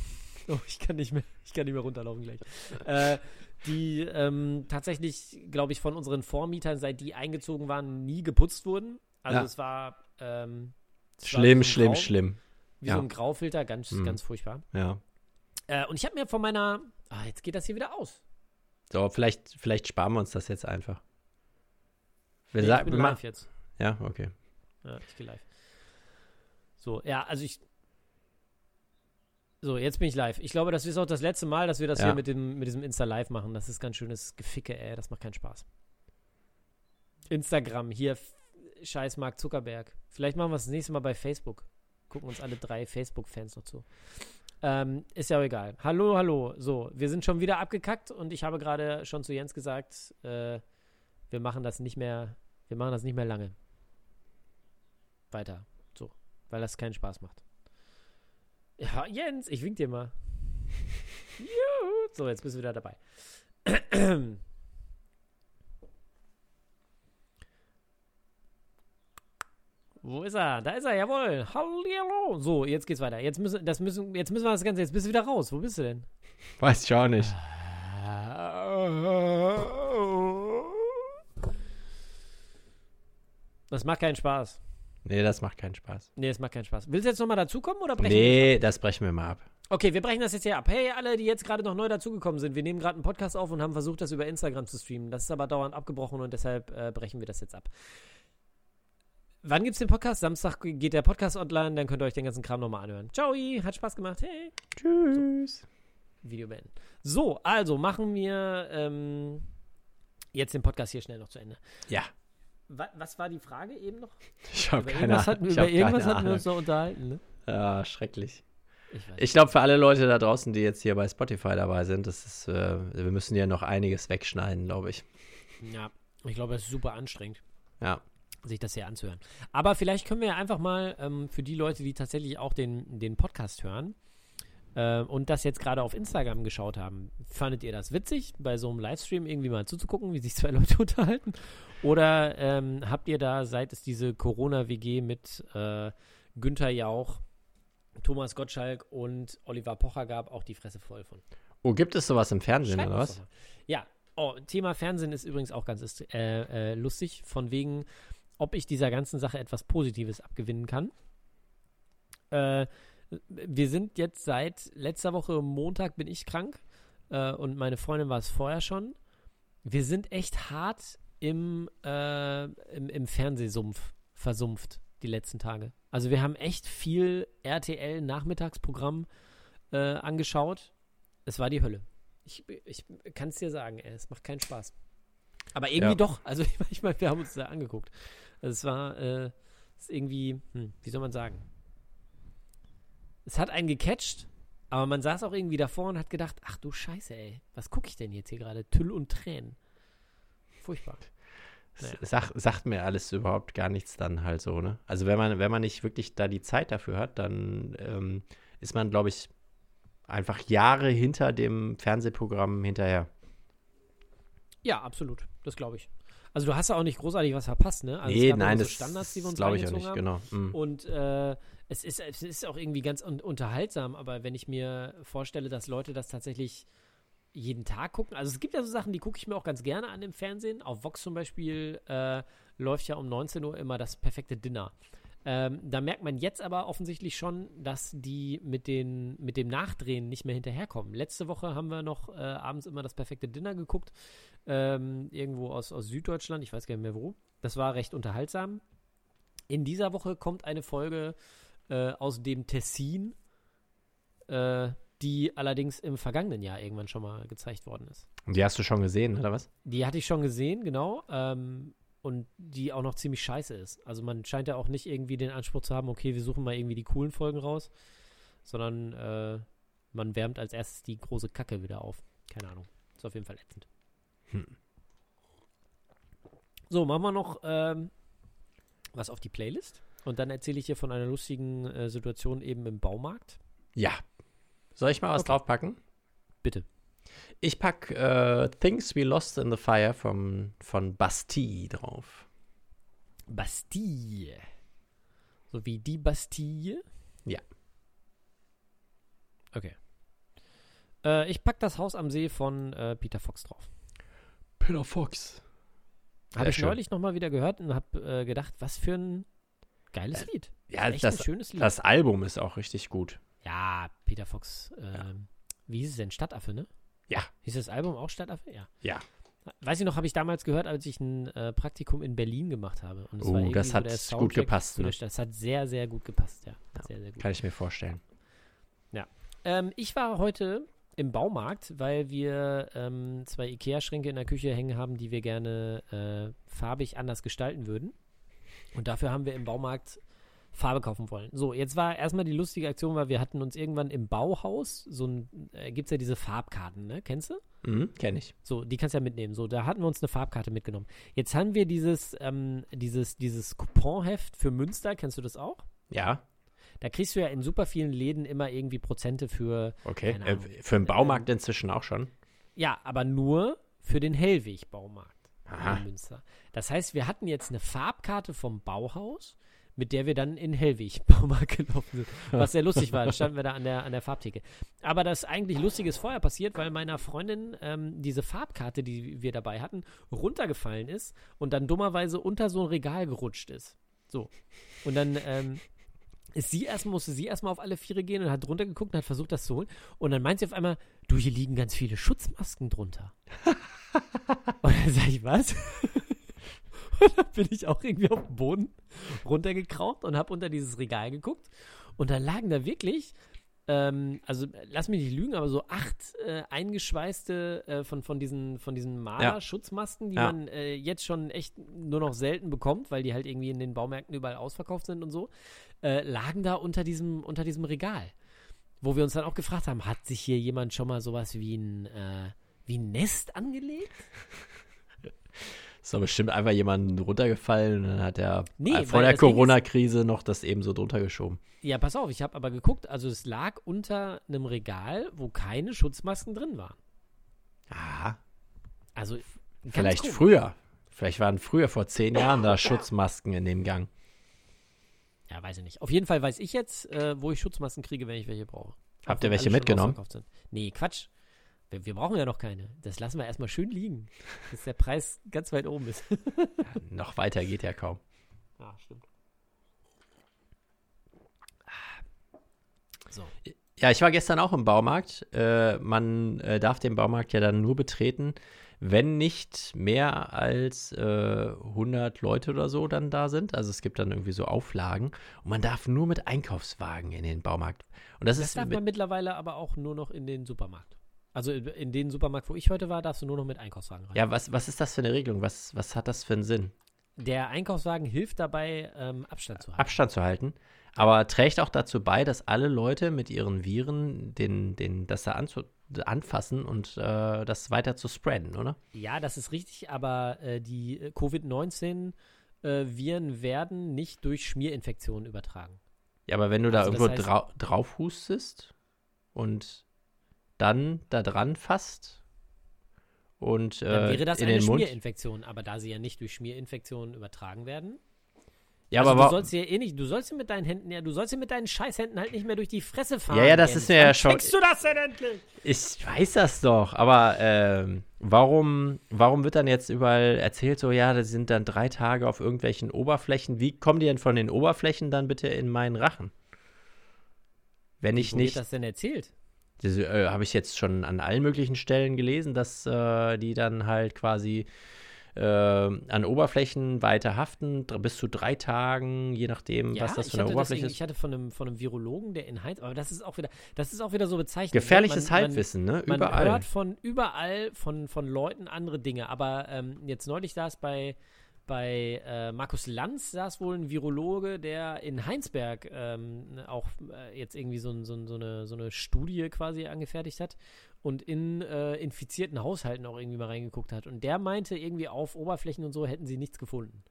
[LAUGHS] oh, ich kann nicht mehr, ich kann nicht mehr runterlaufen gleich. Äh, die ähm, tatsächlich, glaube ich, von unseren Vormietern, seit die eingezogen waren, nie geputzt wurden. Also Ja. es war ähm, es war Schlimm, wie so schlimm, Grau, schlimm. Wie Ja. so ein Graufilter, ganz, Mhm. ganz furchtbar. Ja. Äh, und ich habe mir von meiner, ah, jetzt geht das hier wieder aus. So, vielleicht, vielleicht sparen wir uns das jetzt einfach. Wir Nee, sagen, ich bin wir machen- live jetzt. Ja, okay. Ja, ich gehe live. So, ja, also ich. So, jetzt bin ich live. Ich glaube, das ist auch das letzte Mal, dass wir das Ja. hier mit, dem, mit diesem Insta-Live machen. Das ist ganz schönes Geficke, ey. Das macht keinen Spaß. Instagram, hier, scheiß Mark Zuckerberg. Vielleicht machen wir es das nächste Mal bei Facebook. Gucken uns alle drei Facebook-Fans noch zu. Ähm, ist ja auch egal. Hallo, hallo. So, wir sind schon wieder abgekackt und ich habe gerade schon zu Jens gesagt, äh, wir machen das nicht mehr, wir machen das nicht mehr lange. Weiter. So. Weil das keinen Spaß macht. Ja, Jens, ich wink dir mal. Juhu. So, jetzt bist du wieder dabei. Wo ist er? Da ist er, jawohl. Hallihallo. So, jetzt geht's weiter. Jetzt müssen, das müssen, jetzt müssen wir das Ganze, jetzt bist du wieder raus. Wo bist du denn? Weiß ich auch nicht. Das macht keinen Spaß. Nee, das macht keinen Spaß. Nee, es macht keinen Spaß. Willst du jetzt nochmal dazukommen oder brechen wir? Nee, das brechen wir mal ab. Okay, wir brechen das jetzt hier ab. Hey, alle, die jetzt gerade noch neu dazugekommen sind, wir nehmen gerade einen Podcast auf und haben versucht, das über Instagram zu streamen. Das ist aber dauernd abgebrochen und deshalb äh, brechen wir das jetzt ab. Wann gibt's den Podcast? Samstag geht der Podcast online, dann könnt ihr euch den ganzen Kram nochmal anhören. Ciao, hat Spaß gemacht. Hey. Tschüss. Video beenden. So, also machen wir ähm, jetzt den Podcast hier schnell noch zu Ende. Ja, Wa was war die Frage eben noch? ich habe Über keine irgendwas, Ahnung. hatten, über irgendwas hatten wir uns noch unterhalten, ne? Ja, schrecklich. Ich. Ich glaube, für alle Leute da draußen, die jetzt hier bei Spotify dabei sind, das ist, äh, wir müssen ja noch einiges wegschneiden, glaube ich. ja, ich glaube, es ist super anstrengend. Ja. sich das hier anzuhören. Aber vielleicht können wir ja einfach mal ähm, für die Leute, die tatsächlich auch den, den Podcast hören äh, und das jetzt gerade auf Instagram geschaut haben, fandet ihr das witzig, bei so einem Livestream irgendwie mal zuzugucken, wie sich zwei [LAUGHS] Leute unterhalten? Oder ähm, habt ihr da, seit es diese Corona-WG mit äh, Günther Jauch, Thomas Gottschalk und Oliver Pocher gab, auch die Fresse voll von? Oh, gibt es sowas im Fernsehen Schreibt oder was? Ja, oh, Thema Fernsehen ist übrigens auch ganz äh, äh, lustig, von wegen, ob ich dieser ganzen Sache etwas Positives abgewinnen kann. Äh, wir sind jetzt seit letzter Woche Montag bin ich krank äh, und meine Freundin war es vorher schon. Wir sind echt hart im, äh, im, im Fernsehsumpf versumpft die letzten Tage. Also wir haben echt viel RTL-Nachmittagsprogramm äh, angeschaut. Es war die Hölle. Ich, ich kann es dir sagen, ey, es macht keinen Spaß. Aber irgendwie Ja. doch. Also [LAUGHS] ich meine, wir haben uns da angeguckt. Also es war äh, es irgendwie, hm, wie soll man sagen? Es hat einen gecatcht, aber man saß auch irgendwie davor und hat gedacht, ach du Scheiße, ey, was gucke ich denn jetzt hier gerade? Tüll und Tränen. Furchtbar. [LAUGHS] Naja. Sag, sagt mir alles überhaupt gar nichts dann halt so, ne? Also wenn man, wenn man nicht wirklich da die Zeit dafür hat, dann ähm, ist man, glaube ich, einfach Jahre hinter dem Fernsehprogramm hinterher. Ja, absolut. Das glaube ich. Also du hast ja auch nicht großartig was verpasst, ne? Also nee, ja nein, nur das so Standards, die wir uns glaube ich auch reingezogen nicht, haben. genau. Mm. Und äh, es, ist, es ist auch irgendwie ganz un unterhaltsam, aber wenn ich mir vorstelle, dass Leute das tatsächlich jeden Tag gucken, also es gibt ja so Sachen, die gucke ich mir auch ganz gerne an im Fernsehen. Auf Vox zum Beispiel äh, läuft ja um 19 Uhr immer das perfekte Dinner. Ähm, da merkt man jetzt aber offensichtlich schon, dass die mit, den, mit dem Nachdrehen nicht mehr hinterherkommen. Letzte Woche haben wir noch äh, abends immer das perfekte Dinner geguckt, ähm, irgendwo aus, aus Süddeutschland, ich weiß gar nicht mehr wo. Das war recht unterhaltsam. In dieser Woche kommt eine Folge äh, aus dem Tessin, äh, die allerdings im vergangenen Jahr irgendwann schon mal gezeigt worden ist. Und die hast du schon gesehen, oder was? Die hatte ich schon gesehen, genau. Ähm, und die auch noch ziemlich scheiße ist. Also man scheint ja auch nicht irgendwie den Anspruch zu haben, okay, wir suchen mal irgendwie die coolen Folgen raus, sondern äh, man wärmt als erstes die große Kacke wieder auf. Keine Ahnung. Ist auf jeden Fall ätzend. Hm. So, machen wir noch ähm, was auf die Playlist. Und dann erzähle ich dir von einer lustigen äh, Situation eben im Baumarkt. Ja. Soll ich mal was Okay. draufpacken? Bitte. Ich pack äh, Things We Lost in the Fire vom, von Bastille drauf. Bastille. So wie die Bastille? Ja. Okay. Äh, ich pack das Haus am See von äh, Peter Fox drauf. Peter Fox. Habe ich schön. neulich nochmal wieder gehört und habe äh, gedacht, was für ein geiles Lied. Ja, das, ein schönes Lied. das Album ist auch richtig gut. Ja, Peter Fox. ähm, Wie hieß es denn? Stadtaffe, ne? Ja. Hieß das Album auch Stadtaffe? Ja. Ja. Weiß ich noch, habe ich damals gehört, als ich ein äh, Praktikum in Berlin gemacht habe. Und Oh, das so hat der gut gepasst, ne? Das hat sehr, sehr gut gepasst, ja. Ja. Sehr, sehr gut. Kann ich mir vorstellen. Ähm, ich war heute im Baumarkt, weil wir ähm, zwei Ikea-Schränke in der Küche hängen haben, die wir gerne äh, farbig anders gestalten würden. Und dafür haben wir im Baumarkt Farbe kaufen wollen. So, jetzt war erstmal die lustige Aktion, weil wir hatten uns irgendwann im Bauhaus, so ein, äh, gibt es ja diese Farbkarten, ne? Kennst du? Mhm, Kenne ich. So, die kannst du ja mitnehmen. So, da hatten wir uns eine Farbkarte mitgenommen. Jetzt haben wir dieses, ähm, dieses, dieses Couponheft für Münster, kennst du das auch? Ja, Da kriegst du ja in super vielen Läden immer irgendwie Prozente für okay. Äh, Ahnung. für den Baumarkt inzwischen auch schon. Ja, aber nur für den Hellweg-Baumarkt in Münster. Das heißt, wir hatten jetzt eine Farbkarte vom Bauhaus, mit der wir dann in Hellweg-Baumarkt [LAUGHS] gelaufen sind. Was sehr lustig war. Da [LAUGHS] standen wir da an der, an der Farbtheke. Aber das eigentlich Lustige ist vorher passiert, weil meiner Freundin ähm, diese Farbkarte, die wir dabei hatten, runtergefallen ist und dann dummerweise unter so ein Regal gerutscht ist. So. Und dann ähm, ist sie erstmal, musste sie erstmal auf alle Viere gehen und hat drunter geguckt und hat versucht, das zu holen. Und dann meint sie auf einmal, du, hier liegen ganz viele Schutzmasken drunter. [LAUGHS] und dann sag ich, was? und dann bin ich auch irgendwie auf den Boden [LAUGHS] runtergekraucht und habe unter dieses Regal geguckt. Und da lagen da wirklich ähm, also lass mich nicht lügen, aber so acht äh, eingeschweißte äh, von, von diesen, von diesen Maler-Schutzmasken, die Ja. man äh, jetzt schon echt nur noch selten bekommt, weil die halt irgendwie in den Baumärkten überall ausverkauft sind und so, äh, lagen da unter diesem, unter diesem Regal. Wo wir uns dann auch gefragt haben, hat sich hier jemand schon mal sowas wie ein, äh, wie ein Nest angelegt? [LAUGHS] Ist doch bestimmt einfach jemand runtergefallen und dann hat er Nee, äh, vor der Corona-Krise noch das eben so drunter geschoben. Ja, pass auf, ich habe aber geguckt, also es lag unter einem Regal, wo keine Schutzmasken drin waren. Ah, Also vielleicht komisch. früher. Vielleicht waren früher vor zehn Jahren da Schutzmasken in dem Gang. Ja, weiß ich nicht. Auf jeden Fall weiß ich jetzt, äh, wo ich Schutzmasken kriege, wenn ich welche brauche. Habt ihr welche mitgenommen? Nee, Quatsch. Wir, wir brauchen ja noch keine. Das lassen wir erstmal schön liegen, bis der Preis ganz weit oben ist. [LAUGHS] Noch weiter geht ja kaum. ja, stimmt. So. Ja, ich war gestern auch im Baumarkt. Äh, man äh, darf den Baumarkt ja dann nur betreten, wenn nicht mehr als äh, 100 Leute oder so dann da sind. Also es gibt dann irgendwie so Auflagen und man darf nur mit Einkaufswagen in den Baumarkt. Und das, Das ist darf man mittlerweile aber auch nur noch in den Supermarkt. Also in- den Supermarkt, wo ich heute war, darfst du nur noch mit Einkaufswagen rein. ja, was, was ist das für eine Regelung? Was, was hat das für einen Sinn? Der Einkaufswagen hilft dabei, ähm, Abstand zu haben. Abstand zu halten, aber trägt auch dazu bei, dass alle Leute mit ihren Viren den, den, das da anzu, anfassen und äh, das weiter zu spreaden, oder? Ja, das ist richtig, aber äh, die äh, Covid-19-Viren werden nicht durch Schmierinfektionen übertragen. Ja, aber wenn du da Also das irgendwo heißt- drau drauf hustest und dann da dran fasst und Dann äh, wäre das in eine. Schmierinfektion, aber da sie ja nicht durch Schmierinfektionen übertragen werden. Ja, also aber du sollst ja eh nicht, du sollst ja mit deinen Händen, ja, du sollst ja mit deinen Scheißhänden halt nicht mehr durch die Fresse fahren. Ja, ja, das ist mir ja schon- checkst du das denn endlich? ich weiß das doch, aber ähm, warum, warum wird dann jetzt überall erzählt, so ja, das sind dann drei Tage auf irgendwelchen Oberflächen? Wie kommen die denn von den Oberflächen dann bitte in meinen Rachen? Wenn ich Wo nicht wird das denn erzählt? Das äh, habe ich jetzt schon an allen möglichen Stellen gelesen, dass äh, die dann halt quasi äh, an Oberflächen weiter haften, bis zu drei Tagen, je nachdem, Ja, was das für eine Oberfläche ist. Ich hatte von einem, von einem Virologen, der in Heinz, aber das ist auch wieder, das ist auch wieder so bezeichnet. ne? Gefährliches Man- man- Halbwissen, ne? Man Überall. hört von überall von, von Leuten andere Dinge. Aber ähm, jetzt neulich saß bei, bei äh, Markus Lanz saß wohl ein Virologe, der in Heinsberg ähm, auch äh, jetzt irgendwie so, so, so, eine, so eine Studie quasi angefertigt hat und in äh, infizierten Haushalten auch irgendwie mal reingeguckt hat. Und der meinte irgendwie auf Oberflächen und so hätten sie nichts gefunden.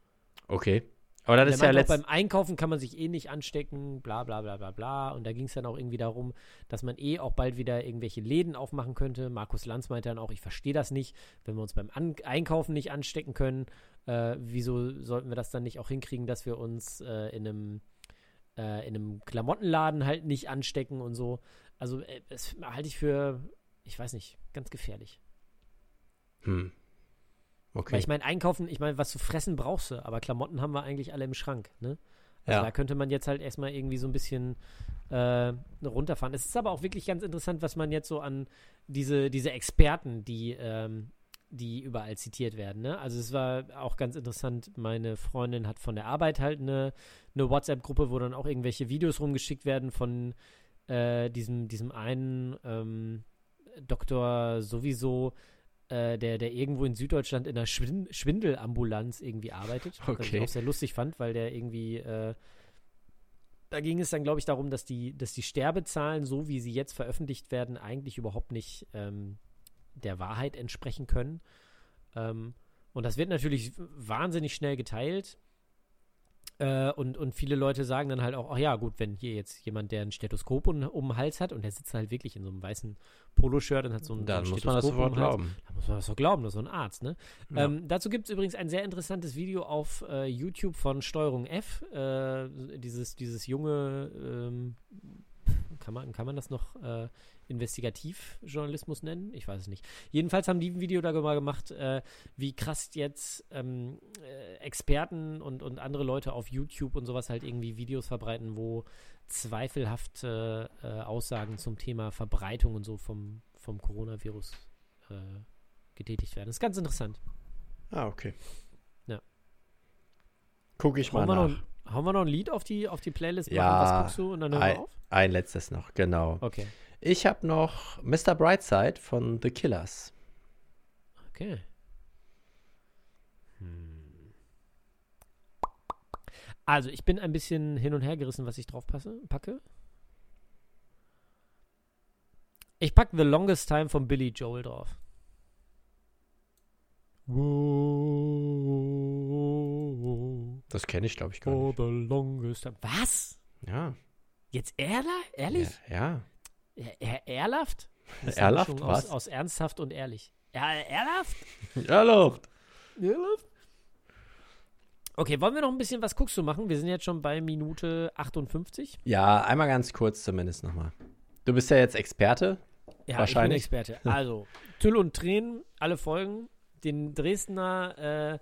Okay. Aber das ist ja letzt beim Einkaufen kann man sich eh nicht anstecken, bla bla bla bla bla. Und da ging es dann auch irgendwie darum, dass man eh auch bald wieder irgendwelche Läden aufmachen könnte. Markus Lanz meinte dann auch, ich verstehe das nicht, wenn wir uns beim An Einkaufen nicht anstecken können, äh, wieso sollten wir das dann nicht auch hinkriegen, dass wir uns äh, in einem äh, in einem Klamottenladen halt nicht anstecken und so. Also äh, das halte ich für, ich weiß nicht, ganz gefährlich. Hm. Weil Okay. ich meine, einkaufen, ich meine, was zu fressen brauchst du, aber Klamotten haben wir eigentlich alle im Schrank, ne? Also Ja. da könnte man jetzt halt erstmal irgendwie so ein bisschen äh, runterfahren. Es ist aber auch wirklich ganz interessant, was man jetzt so an diese, diese Experten, die, ähm, die überall zitiert werden. Ne? Also es war auch ganz interessant, meine Freundin hat von der Arbeit halt eine, eine WhatsApp-Gruppe, wo dann auch irgendwelche Videos rumgeschickt werden von äh, diesem, diesem einen ähm, Doktor sowieso, äh, der, der irgendwo in Süddeutschland in einer Schwin Schwindelambulanz irgendwie arbeitet. Was ich Okay. auch sehr lustig fand, weil der irgendwie, äh, da ging es dann, glaube ich, darum, dass die, dass die Sterbezahlen, so wie sie jetzt veröffentlicht werden, eigentlich überhaupt nicht ähm, der Wahrheit entsprechen können. Ähm, und das wird natürlich wahnsinnig schnell geteilt. Äh, und, und viele Leute sagen dann halt auch, ach ja, gut, wenn hier jetzt jemand, der ein Stethoskop um, um den Hals hat und der sitzt halt wirklich in so einem weißen Poloshirt und hat so ein, Dann so ein muss man das sofort um glauben. da muss man das doch glauben, das ist so ein Arzt, ne? Ja. Ähm, dazu gibt es übrigens ein sehr interessantes Video auf äh, YouTube von Steuerung F. Äh, dieses, dieses junge, ähm, Kann man, kann man das noch äh, Investigativjournalismus nennen? Ich weiß es nicht. Jedenfalls haben die ein Video darüber gemacht, äh, wie krass jetzt ähm, äh, Experten und, und andere Leute auf YouTube und sowas halt irgendwie Videos verbreiten, wo zweifelhafte äh, Aussagen zum Thema Verbreitung und so vom, vom Coronavirus äh, getätigt werden. Das ist ganz interessant. Ah, okay. Ja. Gucke ich mal Hauen wir, noch, nach. ein- hauen wir noch ein Lied auf die, auf die Playlist? machen? Ja, Was guckst du? Und dann hören wir ein, auf? ein letztes noch, genau. Okay. Ich habe noch Mr. Brightside von The Killers. Okay. Hm. Also, ich bin ein bisschen hin und her gerissen, was ich drauf passe, packe. Ich packe The Longest Time von Billy Joel drauf. Das kenne ich, glaube ich, gar for nicht. the longest time. Was? Ja, Jetzt Erla? Ehrlich? ja. Er, er, Erlaft? Erlaft, was? Aus, aus ernsthaft und ehrlich. Ja, Erlaft? Ja, [LAUGHS] Luft. Erlaft? Okay, wollen wir noch ein bisschen was guckst du machen? Wir sind jetzt schon bei Minute 58. Ja, einmal ganz kurz zumindest nochmal. Du bist ja jetzt Experte. Ja, Wahrscheinlich. ich bin Experte. [LAUGHS] Also, Tüll und Tränen, alle Folgen. Den Dresdner äh,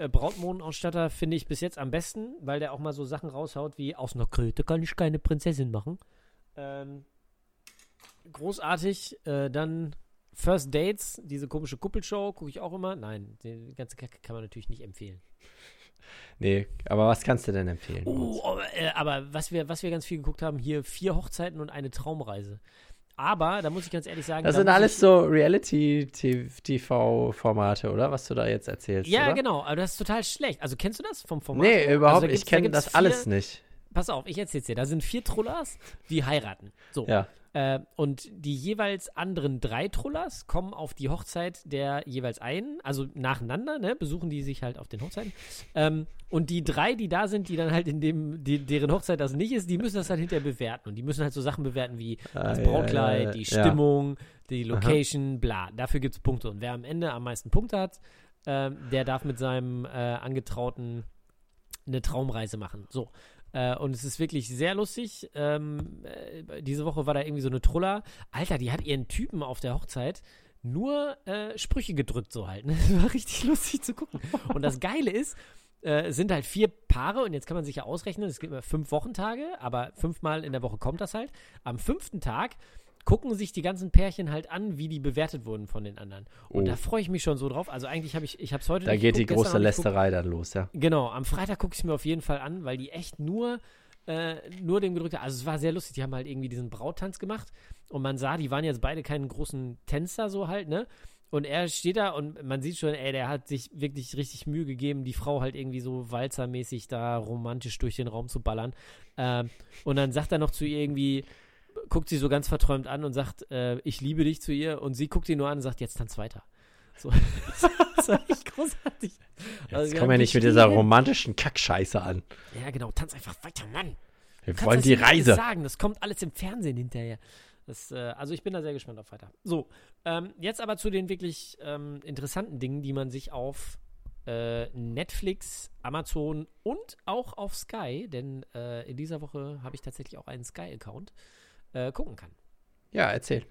äh, Brautmondausstatter finde ich bis jetzt am besten, weil der auch mal so Sachen raushaut wie aus einer Kröte kann ich keine Prinzessin machen. Ähm, großartig. Äh, dann First Dates, diese komische Kuppelshow, gucke ich auch immer. Nein, die ganze Kacke kann man natürlich nicht empfehlen. [LAUGHS] Nee, aber was kannst du denn empfehlen? Oh, aber, äh, aber was wir, was wir ganz viel geguckt haben, hier vier Hochzeiten und eine Traumreise. Aber, da muss ich ganz ehrlich sagen, das da sind alles so Reality-TV-Formate, oder? Was du da jetzt erzählst, Ja, oder? genau, aber das ist total schlecht. Also kennst du das vom Format? Nee, her? überhaupt, also, da ich da kenne gibt's das vier, alles nicht. Pass auf, ich erzähl's dir. Da sind vier Trullers, die heiraten. So. Ja. Äh, und die jeweils anderen drei Trullers kommen auf die Hochzeit der jeweils einen, also nacheinander, ne, besuchen die sich halt auf den Hochzeiten. Ähm, und die drei, die da sind, die dann halt in dem, die, deren Hochzeit das nicht ist, die müssen das halt hinterher bewerten. Und die müssen halt so Sachen bewerten wie Ah, das ja, Brautkleid, ja, ja. die Ja. Stimmung, die Location, bla. Dafür gibt's Punkte. Und wer am Ende am meisten Punkte hat, ähm, der darf mit seinem äh, Angetrauten eine Traumreise machen. So. Äh, und es ist wirklich sehr lustig. Ähm, äh, diese Woche war da irgendwie so eine Truller. Alter, die hat ihren Typen auf der Hochzeit nur äh, Sprüche gedrückt, so halt. Ne? [LAUGHS] Das war richtig lustig zu gucken. Und das Geile ist, äh, es sind halt vier Paare und jetzt kann man sich ja ausrechnen, es gibt immer fünf Wochentage, aber fünfmal in der Woche kommt das halt. Am fünften Tag gucken sich die ganzen Pärchen halt an, wie die bewertet wurden von den anderen. Und Oh. da freue ich mich schon so drauf. Also eigentlich habe ich, ich habe es heute Da nicht geht die geguckt, große. Lästerei dann los, ja. Genau, am Freitag gucke ich es mir auf jeden Fall an, weil die echt nur, äh, nur dem gedrückt haben. Also es war sehr lustig, die haben halt irgendwie diesen Brauttanz gemacht und man sah, die waren jetzt beide keinen großen Tänzer so halt, ne? Und er steht da und man sieht schon, ey, der hat sich wirklich richtig Mühe gegeben, die Frau halt irgendwie so walzermäßig da romantisch durch den Raum zu ballern. Ähm, und dann sagt er noch zu ihr irgendwie, guckt sie so ganz verträumt an und sagt, äh, ich liebe dich zu ihr. Und sie guckt ihn nur an und sagt, jetzt tanz weiter. So. das war echt großartig. Also Jetzt wir komm haben ja die nicht mit dieser romantischen Kackscheiße an. Ja, genau, tanz einfach weiter, Mann. Wir Kannst wollen das die Reise. sagen, das kommt alles im Fernsehen hinterher. Das, äh, also ich bin da sehr gespannt auf weiter. So, ähm, jetzt aber zu den wirklich ähm, interessanten Dingen, die man sich auf äh, Netflix, Amazon und auch auf Sky, denn äh, in dieser Woche habe ich tatsächlich auch einen Sky-Account, äh, gucken kann. Ja, erzähl.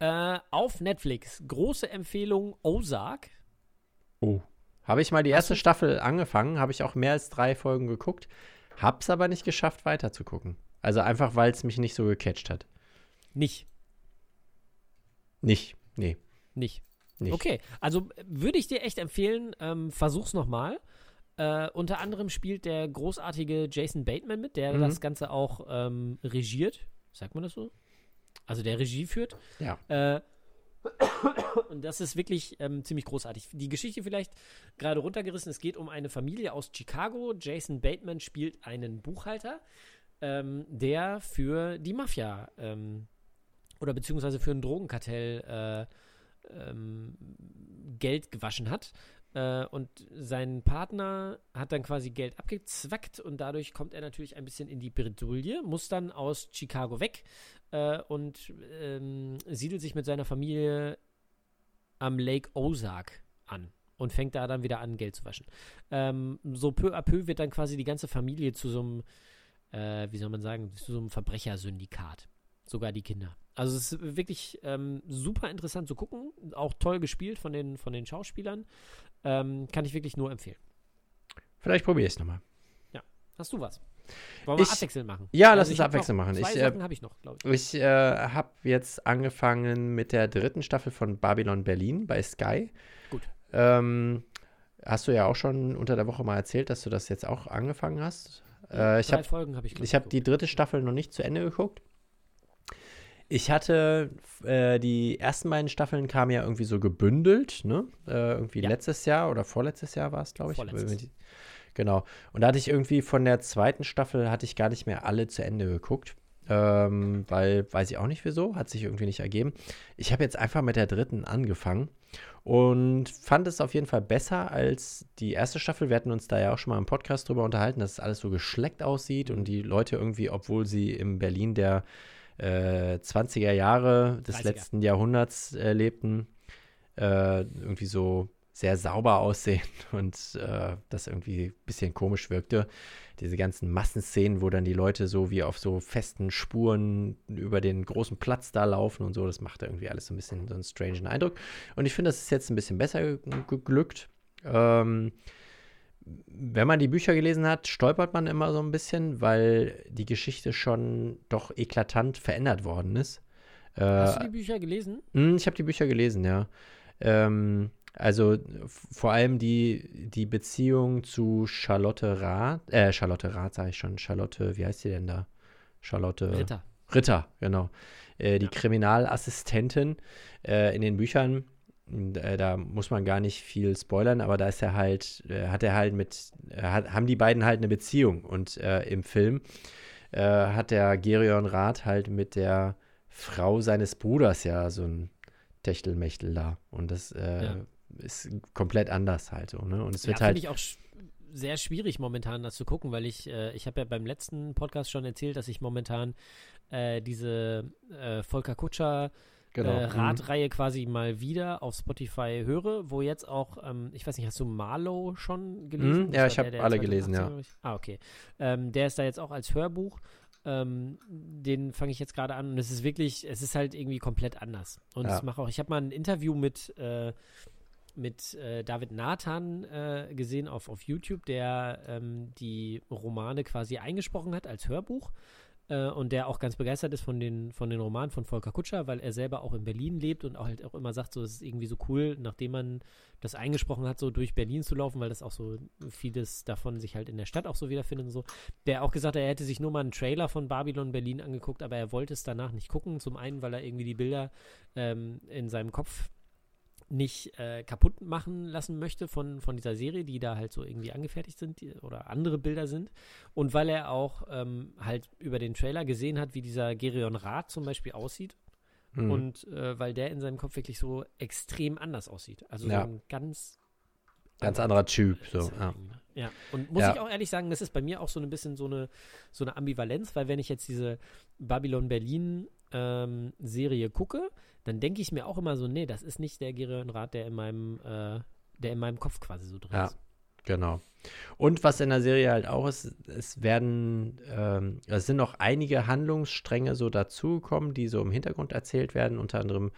Äh, auf Netflix, große Empfehlung Ozark. Oh. Habe ich mal die erste Staffel angefangen, habe ich auch mehr als drei Folgen geguckt, hab's aber nicht geschafft, weiter zu gucken. Also einfach, weil es mich nicht so gecatcht hat. Nicht, Nicht. Nee. nicht. Nicht. Okay, also würde ich dir echt empfehlen, ähm, versuch's nochmal. Äh, unter anderem spielt der großartige Jason Bateman mit, der Mhm. das Ganze auch ähm, regiert. Sagt man das so? Also der Regie führt. Ja. Äh, und das ist wirklich ähm, ziemlich großartig. Die Geschichte vielleicht gerade runtergerissen. Es geht um eine Familie aus Chicago. Jason Bateman spielt einen Buchhalter, ähm, der für die Mafia ähm, oder beziehungsweise für ein Drogenkartell äh, ähm, Geld gewaschen hat. Äh, und sein Partner hat dann quasi Geld abgezwackt und dadurch kommt er natürlich ein bisschen in die Bredouille, muss dann aus Chicago weg äh, und ähm, siedelt sich mit seiner Familie am Lake Ozark an und fängt da dann wieder an, Geld zu waschen. Ähm, so peu à peu wird dann quasi die ganze Familie zu so einem äh, wie soll man sagen, zu so einem Verbrechersyndikat. Sogar die Kinder. Also es ist wirklich ähm, super interessant zu gucken, auch toll gespielt von den, von den Schauspielern. Ähm, kann ich wirklich nur empfehlen. Vielleicht probiere ich es nochmal. Hast du was? Wollen wir Ich- abwechselnd machen? Ja, lass ich uns hab abwechselnd noch machen. Zwei Ich, äh, habe ich noch, glaube ich. Ich äh, habe jetzt angefangen mit der dritten Staffel von Babylon Berlin bei Sky. Gut. Ähm, hast du ja auch schon unter der Woche mal erzählt, dass du das jetzt auch angefangen hast. Äh, ich Drei habe Folgen habe ich, ich hab die dritte Staffel noch nicht zu Ende geguckt. Ich hatte äh, die ersten beiden Staffeln kamen ja irgendwie so gebündelt, ne? Äh, irgendwie Ja. letztes Jahr oder vorletztes Jahr war es, glaube ich. Vorletztes. Genau. Und da hatte ich irgendwie von der zweiten Staffel hatte ich gar nicht mehr alle zu Ende geguckt. Ähm, weil, weiß ich auch nicht wieso, hat sich irgendwie nicht ergeben. Ich habe jetzt einfach mit der dritten angefangen und fand es auf jeden Fall besser als die erste Staffel. Wir hatten uns da ja auch schon mal im Podcast drüber unterhalten, dass es alles so geschleckt aussieht und die Leute irgendwie, obwohl sie im Berlin der äh, 20er Jahre des 30er. letzten Jahrhunderts äh, lebten, äh, irgendwie so sehr sauber aussehen [LAUGHS] und äh, das irgendwie ein bisschen komisch wirkte. Diese ganzen Massenszenen, wo dann die Leute so wie auf so festen Spuren über den großen Platz da laufen und so, das machte irgendwie alles so ein bisschen so einen strangen Eindruck. Und ich finde, das ist jetzt ein bisschen besser ge- geglückt. Ähm, wenn man die Bücher gelesen hat, stolpert man immer so ein bisschen, weil die Geschichte schon doch eklatant verändert worden ist. Äh, Hast du die Bücher gelesen? hm, Ich habe die Bücher gelesen, ja. Ähm, also vor allem die, die Beziehung zu Charlotte Rath, äh, Charlotte Rath sage ich schon, Charlotte, wie heißt sie denn da? Charlotte Ritter. Ritter, genau. Äh, die Ja. Kriminalassistentin äh, in den Büchern. Äh, da muss man gar nicht viel spoilern, aber da ist er halt, äh, hat er halt mit, äh, hat, haben die beiden halt eine Beziehung. Und äh, im Film äh, hat der Gerion Rath halt mit der Frau seines Bruders ja so ein Techtelmechtel da. Und das äh, Ja. ist komplett anders halt so, ne? Und es Ja, wird finde halt. ich auch sch sehr schwierig momentan das zu gucken, weil ich, äh, ich habe ja beim letzten Podcast schon erzählt, dass ich momentan äh, diese äh, Volker Kutscher Genau. äh, mhm. Radreihe quasi mal wieder auf Spotify höre, wo jetzt auch, ähm, ich weiß nicht, hast du Marlow schon gelesen? Mhm, ja, ich hab der, der alle gelesen, 2018, ja. ich. Ah, okay. Ähm, der ist da jetzt auch als Hörbuch. Ähm, den fange ich jetzt gerade an und es ist wirklich, es ist halt irgendwie komplett anders. Und Ja. es macht auch, ich habe mal ein Interview mit, äh, mit äh, David Nathan äh, gesehen auf, auf YouTube, der ähm, die Romane quasi eingesprochen hat als Hörbuch äh, und der auch ganz begeistert ist von den, von den Romanen von Volker Kutscher, weil er selber auch in Berlin lebt und auch halt auch immer sagt, so es ist irgendwie so cool, nachdem man das eingesprochen hat, so durch Berlin zu laufen, weil das auch so vieles davon sich halt in der Stadt auch so wiederfindet und so. Der auch gesagt hat, er hätte sich nur mal einen Trailer von Babylon Berlin angeguckt, aber er wollte es danach nicht gucken. Zum einen, weil er irgendwie die Bilder ähm, in seinem Kopf nicht äh, kaputt machen lassen möchte von, von dieser Serie, die da halt so irgendwie angefertigt sind die, oder andere Bilder sind. Und weil er auch ähm, halt über den Trailer gesehen hat, wie dieser Gerion Rath zum Beispiel aussieht. Mhm. Und äh, weil der in seinem Kopf wirklich so extrem anders aussieht. Also Ja. so ein ganz Ganz anderer Typ. So, ja. ja. Und muss Ja. ich auch ehrlich sagen, das ist bei mir auch so ein bisschen so eine, so eine Ambivalenz, weil wenn ich jetzt diese Babylon Berlin ähm, Serie gucke, dann denke ich mir auch immer so, nee, das ist nicht der Gerion Rath, der in meinem, äh, der in meinem Kopf quasi so drin Ja. ist. Genau. Und was in der Serie halt auch ist, es werden, ähm, es sind noch einige Handlungsstränge so dazugekommen, die so im Hintergrund erzählt werden, unter anderem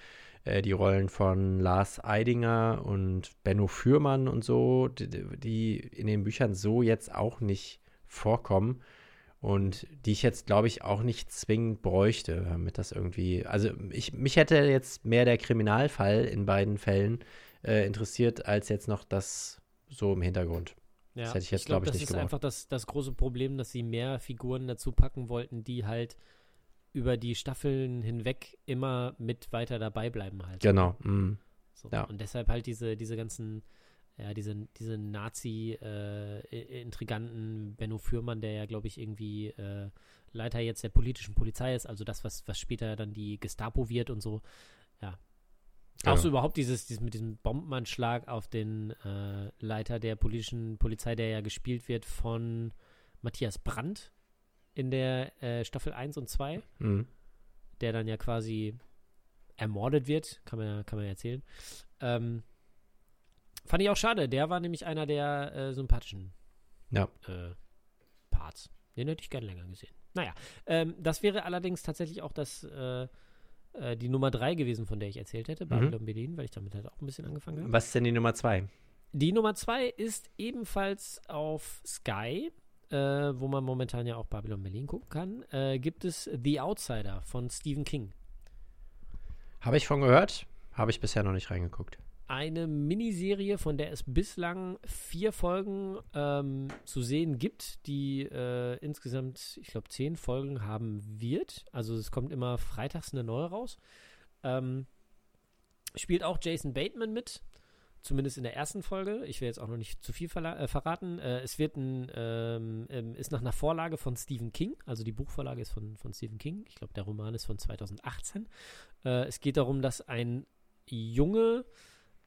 äh, die Rollen von Lars Eidinger und Benno Fürmann und so, die, die in den Büchern so jetzt auch nicht vorkommen und die ich jetzt, glaube ich, auch nicht zwingend bräuchte, damit das irgendwie, also ich, mich hätte jetzt mehr der Kriminalfall in beiden Fällen äh, interessiert, als jetzt noch das so im Hintergrund. Ja, Das hätte ich jetzt, glaub, glaub ich, das nicht ist gebraucht. einfach das, das große Problem, dass sie mehr Figuren dazu packen wollten, die halt über die Staffeln hinweg immer mit weiter dabei bleiben halt. Genau. mm. So. Ja. Und deshalb halt diese, diese ganzen, ja, diese, diese Nazi-Intriganten, Benno Fürmann, der ja, glaube ich, irgendwie äh, Leiter jetzt der politischen Polizei ist, also das, was, was später dann die Gestapo wird und so. Ja. Ja. Auch so überhaupt dieses, dieses mit diesem Bombenanschlag auf den äh, Leiter der politischen Polizei, der ja gespielt wird von Matthias Brandt in der äh, Staffel 1 und 2 Mm. der dann ja quasi ermordet wird, kann man ja, kann man ja erzählen. Ähm, fand ich auch schade. Der war nämlich einer der äh, sympathischen Ja. äh, Parts. Den hätte ich gern länger gesehen. Naja, ähm, das wäre allerdings tatsächlich auch das, äh, äh, die Nummer drei gewesen, von der ich erzählt hätte, Babylon Berlin, weil ich damit halt auch ein bisschen angefangen habe. Was ist denn die Nummer zwei? Die Nummer zwei ist ebenfalls auf Sky, äh, wo man momentan ja auch Babylon Berlin gucken kann. Äh, gibt es The Outsider von Stephen King. Habe ich von gehört, habe ich bisher noch nicht reingeguckt. Eine Miniserie, von der es bislang vier Folgen ähm, zu sehen gibt, die äh, insgesamt, ich glaube, zehn Folgen haben wird. Also es kommt immer freitags eine neue raus. Ähm, spielt auch Jason Bateman mit, zumindest in der ersten Folge. Ich will jetzt auch noch nicht zu viel äh, verraten. Äh, es wird ein, ähm, ähm, ist nach einer Vorlage von Stephen King, also die Buchvorlage ist von, von Stephen King. Ich glaube, der Roman ist von 2018. Äh, es geht darum, dass ein Junge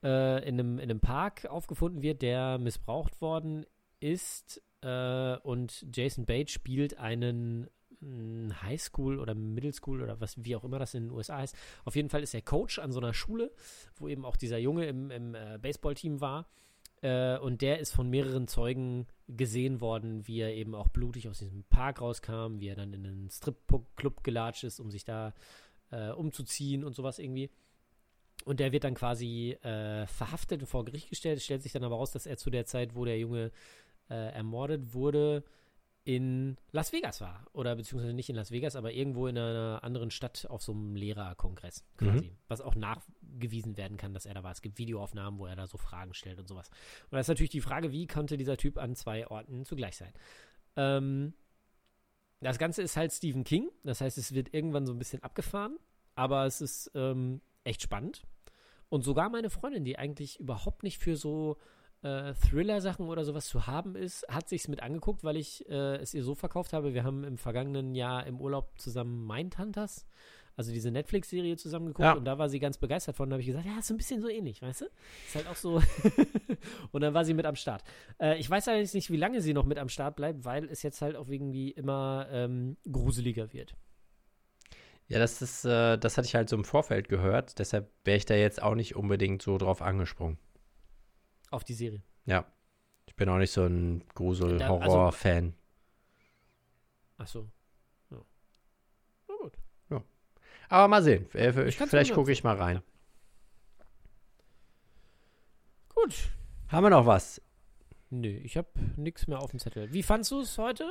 äh, in, einem, in einem Park aufgefunden wird, der missbraucht worden ist. Äh, und Jason Bates spielt einen mh, Highschool oder Middle School oder was, wie auch immer das in den USA heißt. Auf jeden Fall ist er Coach an so einer Schule, wo eben auch dieser Junge im, im äh, Baseballteam war. Äh, und der ist von mehreren Zeugen gesehen worden, wie er eben auch blutig aus diesem Park rauskam, wie er dann in einen Strip-Club gelatscht ist, um sich da äh, umzuziehen und sowas irgendwie. Und der wird dann quasi äh, verhaftet und vor Gericht gestellt. Es stellt sich dann aber raus, dass er zu der Zeit, wo der Junge äh, ermordet wurde, in Las Vegas war. Oder beziehungsweise nicht in Las Vegas, aber irgendwo in einer anderen Stadt auf so einem Lehrerkongress quasi. Was auch nachgewiesen werden kann, dass er da war. Es gibt Videoaufnahmen, wo er da so Fragen stellt und sowas. Und da ist natürlich die Frage, wie konnte dieser Typ an zwei Orten zugleich sein? Ähm, das Ganze ist halt Stephen King. Das heißt, es wird irgendwann so ein bisschen abgefahren. Aber es ist ähm, echt spannend. Und sogar meine Freundin, die eigentlich überhaupt nicht für so äh, Thriller-Sachen oder sowas zu haben ist, hat sich's mit angeguckt, weil ich äh, es ihr so verkauft habe. Wir haben im vergangenen Jahr im Urlaub zusammen Mindhunters, also diese Netflix-Serie zusammen geguckt Ja. und da war sie ganz begeistert von. Da habe ich gesagt, ja, ist ein bisschen so ähnlich, weißt du? Ist halt auch so. [LAUGHS] und dann war sie mit am Start. Äh, ich weiß allerdings nicht, wie lange sie noch mit am Start bleibt, weil es jetzt halt auch irgendwie immer ähm, gruseliger wird. Ja, das ist, äh, das hatte ich halt so im Vorfeld gehört, deshalb wäre ich da jetzt auch nicht unbedingt so drauf angesprungen. Auf die Serie. Ja. Ich bin auch nicht so ein also- Grusel-Horror-Fan. Ach so. Ja. Na gut. Aber mal sehen. Äh, Ich Vielleicht gucke ich mal rein. Gut. Haben wir noch was? Nö, ich habe nichts mehr auf dem Zettel. Wie fandst du es heute?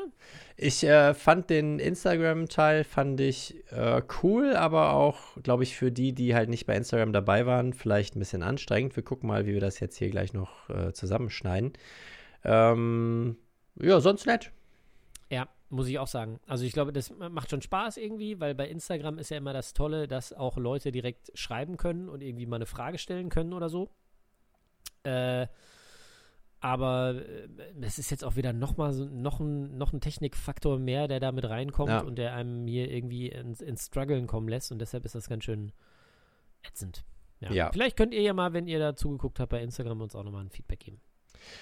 Ich äh, fand den Instagram-Teil fand ich äh, cool, aber auch, glaube ich, für die, die halt nicht bei Instagram dabei waren, vielleicht ein bisschen anstrengend. Wir gucken mal, wie wir das jetzt hier gleich noch äh, zusammenschneiden. Ähm, ja, sonst nett. Ja, muss ich auch sagen. Also ich glaube, das macht schon Spaß irgendwie, weil bei Instagram ist ja immer das Tolle, dass auch Leute direkt schreiben können und irgendwie mal eine Frage stellen können oder so. Äh, aber äh, es ist jetzt auch wieder noch mal so, noch ein, noch ein Technikfaktor mehr, der da mit reinkommt Ja. und der einem hier irgendwie ins, ins Struggeln kommen lässt und deshalb ist das ganz schön ätzend. Ja. Ja. Vielleicht könnt ihr ja mal, wenn ihr da zugeguckt habt bei Instagram, uns auch nochmal ein Feedback geben.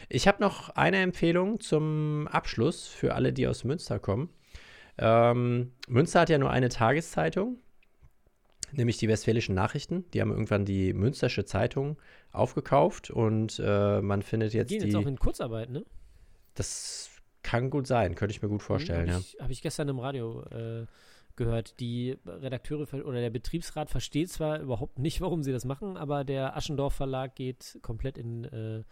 Ich habe noch eine Empfehlung zum Abschluss für alle, die aus Münster kommen. Ähm, Münster hat ja nur eine Tageszeitung, nämlich die Westfälischen Nachrichten. Die haben irgendwann die Münstersche Zeitung aufgekauft und äh, man findet Die jetzt gehen die. jetzt auch in Kurzarbeit, ne? das kann gut sein, könnte ich mir gut vorstellen, ja. Habe ich, hab ich gestern im Radio äh, gehört. Die Redakteure oder der Betriebsrat versteht zwar überhaupt nicht, warum sie das machen, aber der Aschendorf Verlag geht komplett in, äh,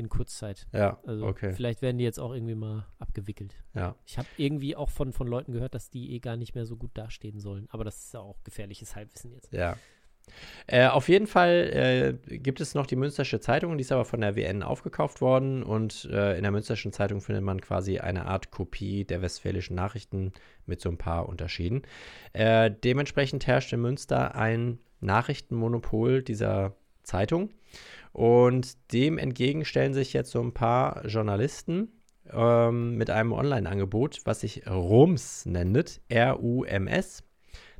in Kurzzeit. Ja, Also okay. vielleicht werden die jetzt auch irgendwie mal abgewickelt. Ja. Ich habe irgendwie auch von, von Leuten gehört, dass die eh gar nicht mehr so gut dastehen sollen. Aber das ist ja auch gefährliches Halbwissen jetzt. Ja. Äh, auf jeden Fall äh, gibt es noch die Münstersche Zeitung, die ist aber von der WN aufgekauft worden und äh, in der Münsterschen Zeitung findet man quasi eine Art Kopie der Westfälischen Nachrichten mit so ein paar Unterschieden. Äh, dementsprechend herrscht in Münster ein Nachrichtenmonopol dieser Zeitung und dem entgegen stellen sich jetzt so ein paar Journalisten ähm, mit einem Online-Angebot, was sich RUMS nennt, R-U-M-S.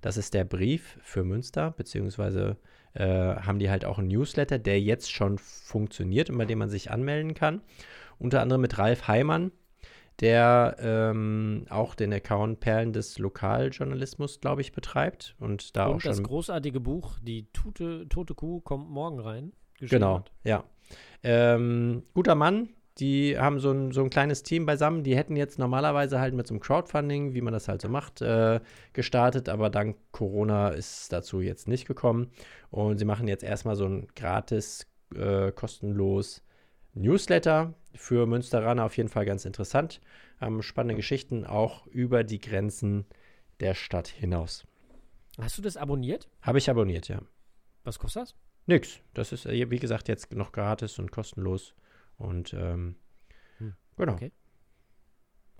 Das ist der Brief für Münster, beziehungsweise äh, haben die halt auch einen Newsletter, der jetzt schon funktioniert und bei dem man sich anmelden kann. Unter anderem mit Ralf Heimann, der ähm, auch den Account Perlen des Lokaljournalismus, glaube ich, betreibt und da auch Und das schon großartige Buch, die Tute, Tote Kuh kommt morgen rein. Geschrieben Genau, hat. ja. Ähm, guter Mann. die haben so ein, so ein kleines Team beisammen. Die hätten jetzt normalerweise halt mit so einem Crowdfunding, wie man das halt so macht, äh, gestartet, aber dank Corona ist es dazu jetzt nicht gekommen. Und sie machen jetzt erstmal so ein gratis, äh, kostenlos Newsletter für Münsteraner auf jeden Fall ganz interessant. Haben spannende Geschichten auch über die Grenzen der Stadt hinaus. Hast du das abonniert? Habe ich abonniert, ja. Was kostet das? Nix. Das ist, äh, wie gesagt, jetzt noch gratis und kostenlos. Und ähm, Hm, genau. okay.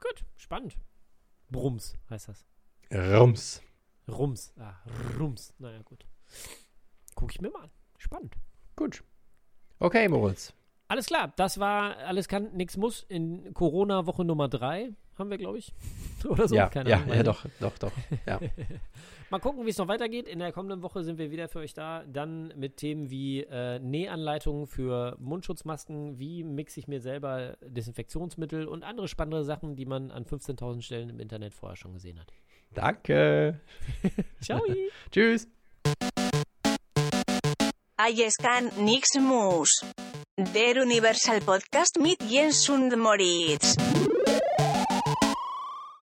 Gut, spannend. Brums heißt das. Rums. Rums. Ah, Rums. Naja, gut. Guck ich mir mal an. Spannend. Gut. Okay, Moritz. Alles klar, das war Alles kann, nix muss in Corona-Woche Nummer 3. Haben wir, glaube ich. [LAUGHS] Oder so. ja, Keine ja, Ahnung. ja, doch, doch, doch. Ja. [LAUGHS] Mal gucken, wie es noch weitergeht. In der kommenden Woche sind wir wieder für euch da. Dann mit Themen wie äh, Nähanleitungen für Mundschutzmasken, wie mixe ich mir selber Desinfektionsmittel und andere spannende Sachen, die man an 15.000 Stellen im Internet vorher schon gesehen hat. Danke. [LAUGHS] Ciao! Tschüss. Ayescan Nix Mus. Der Universal Podcast mit Jens und Moritz.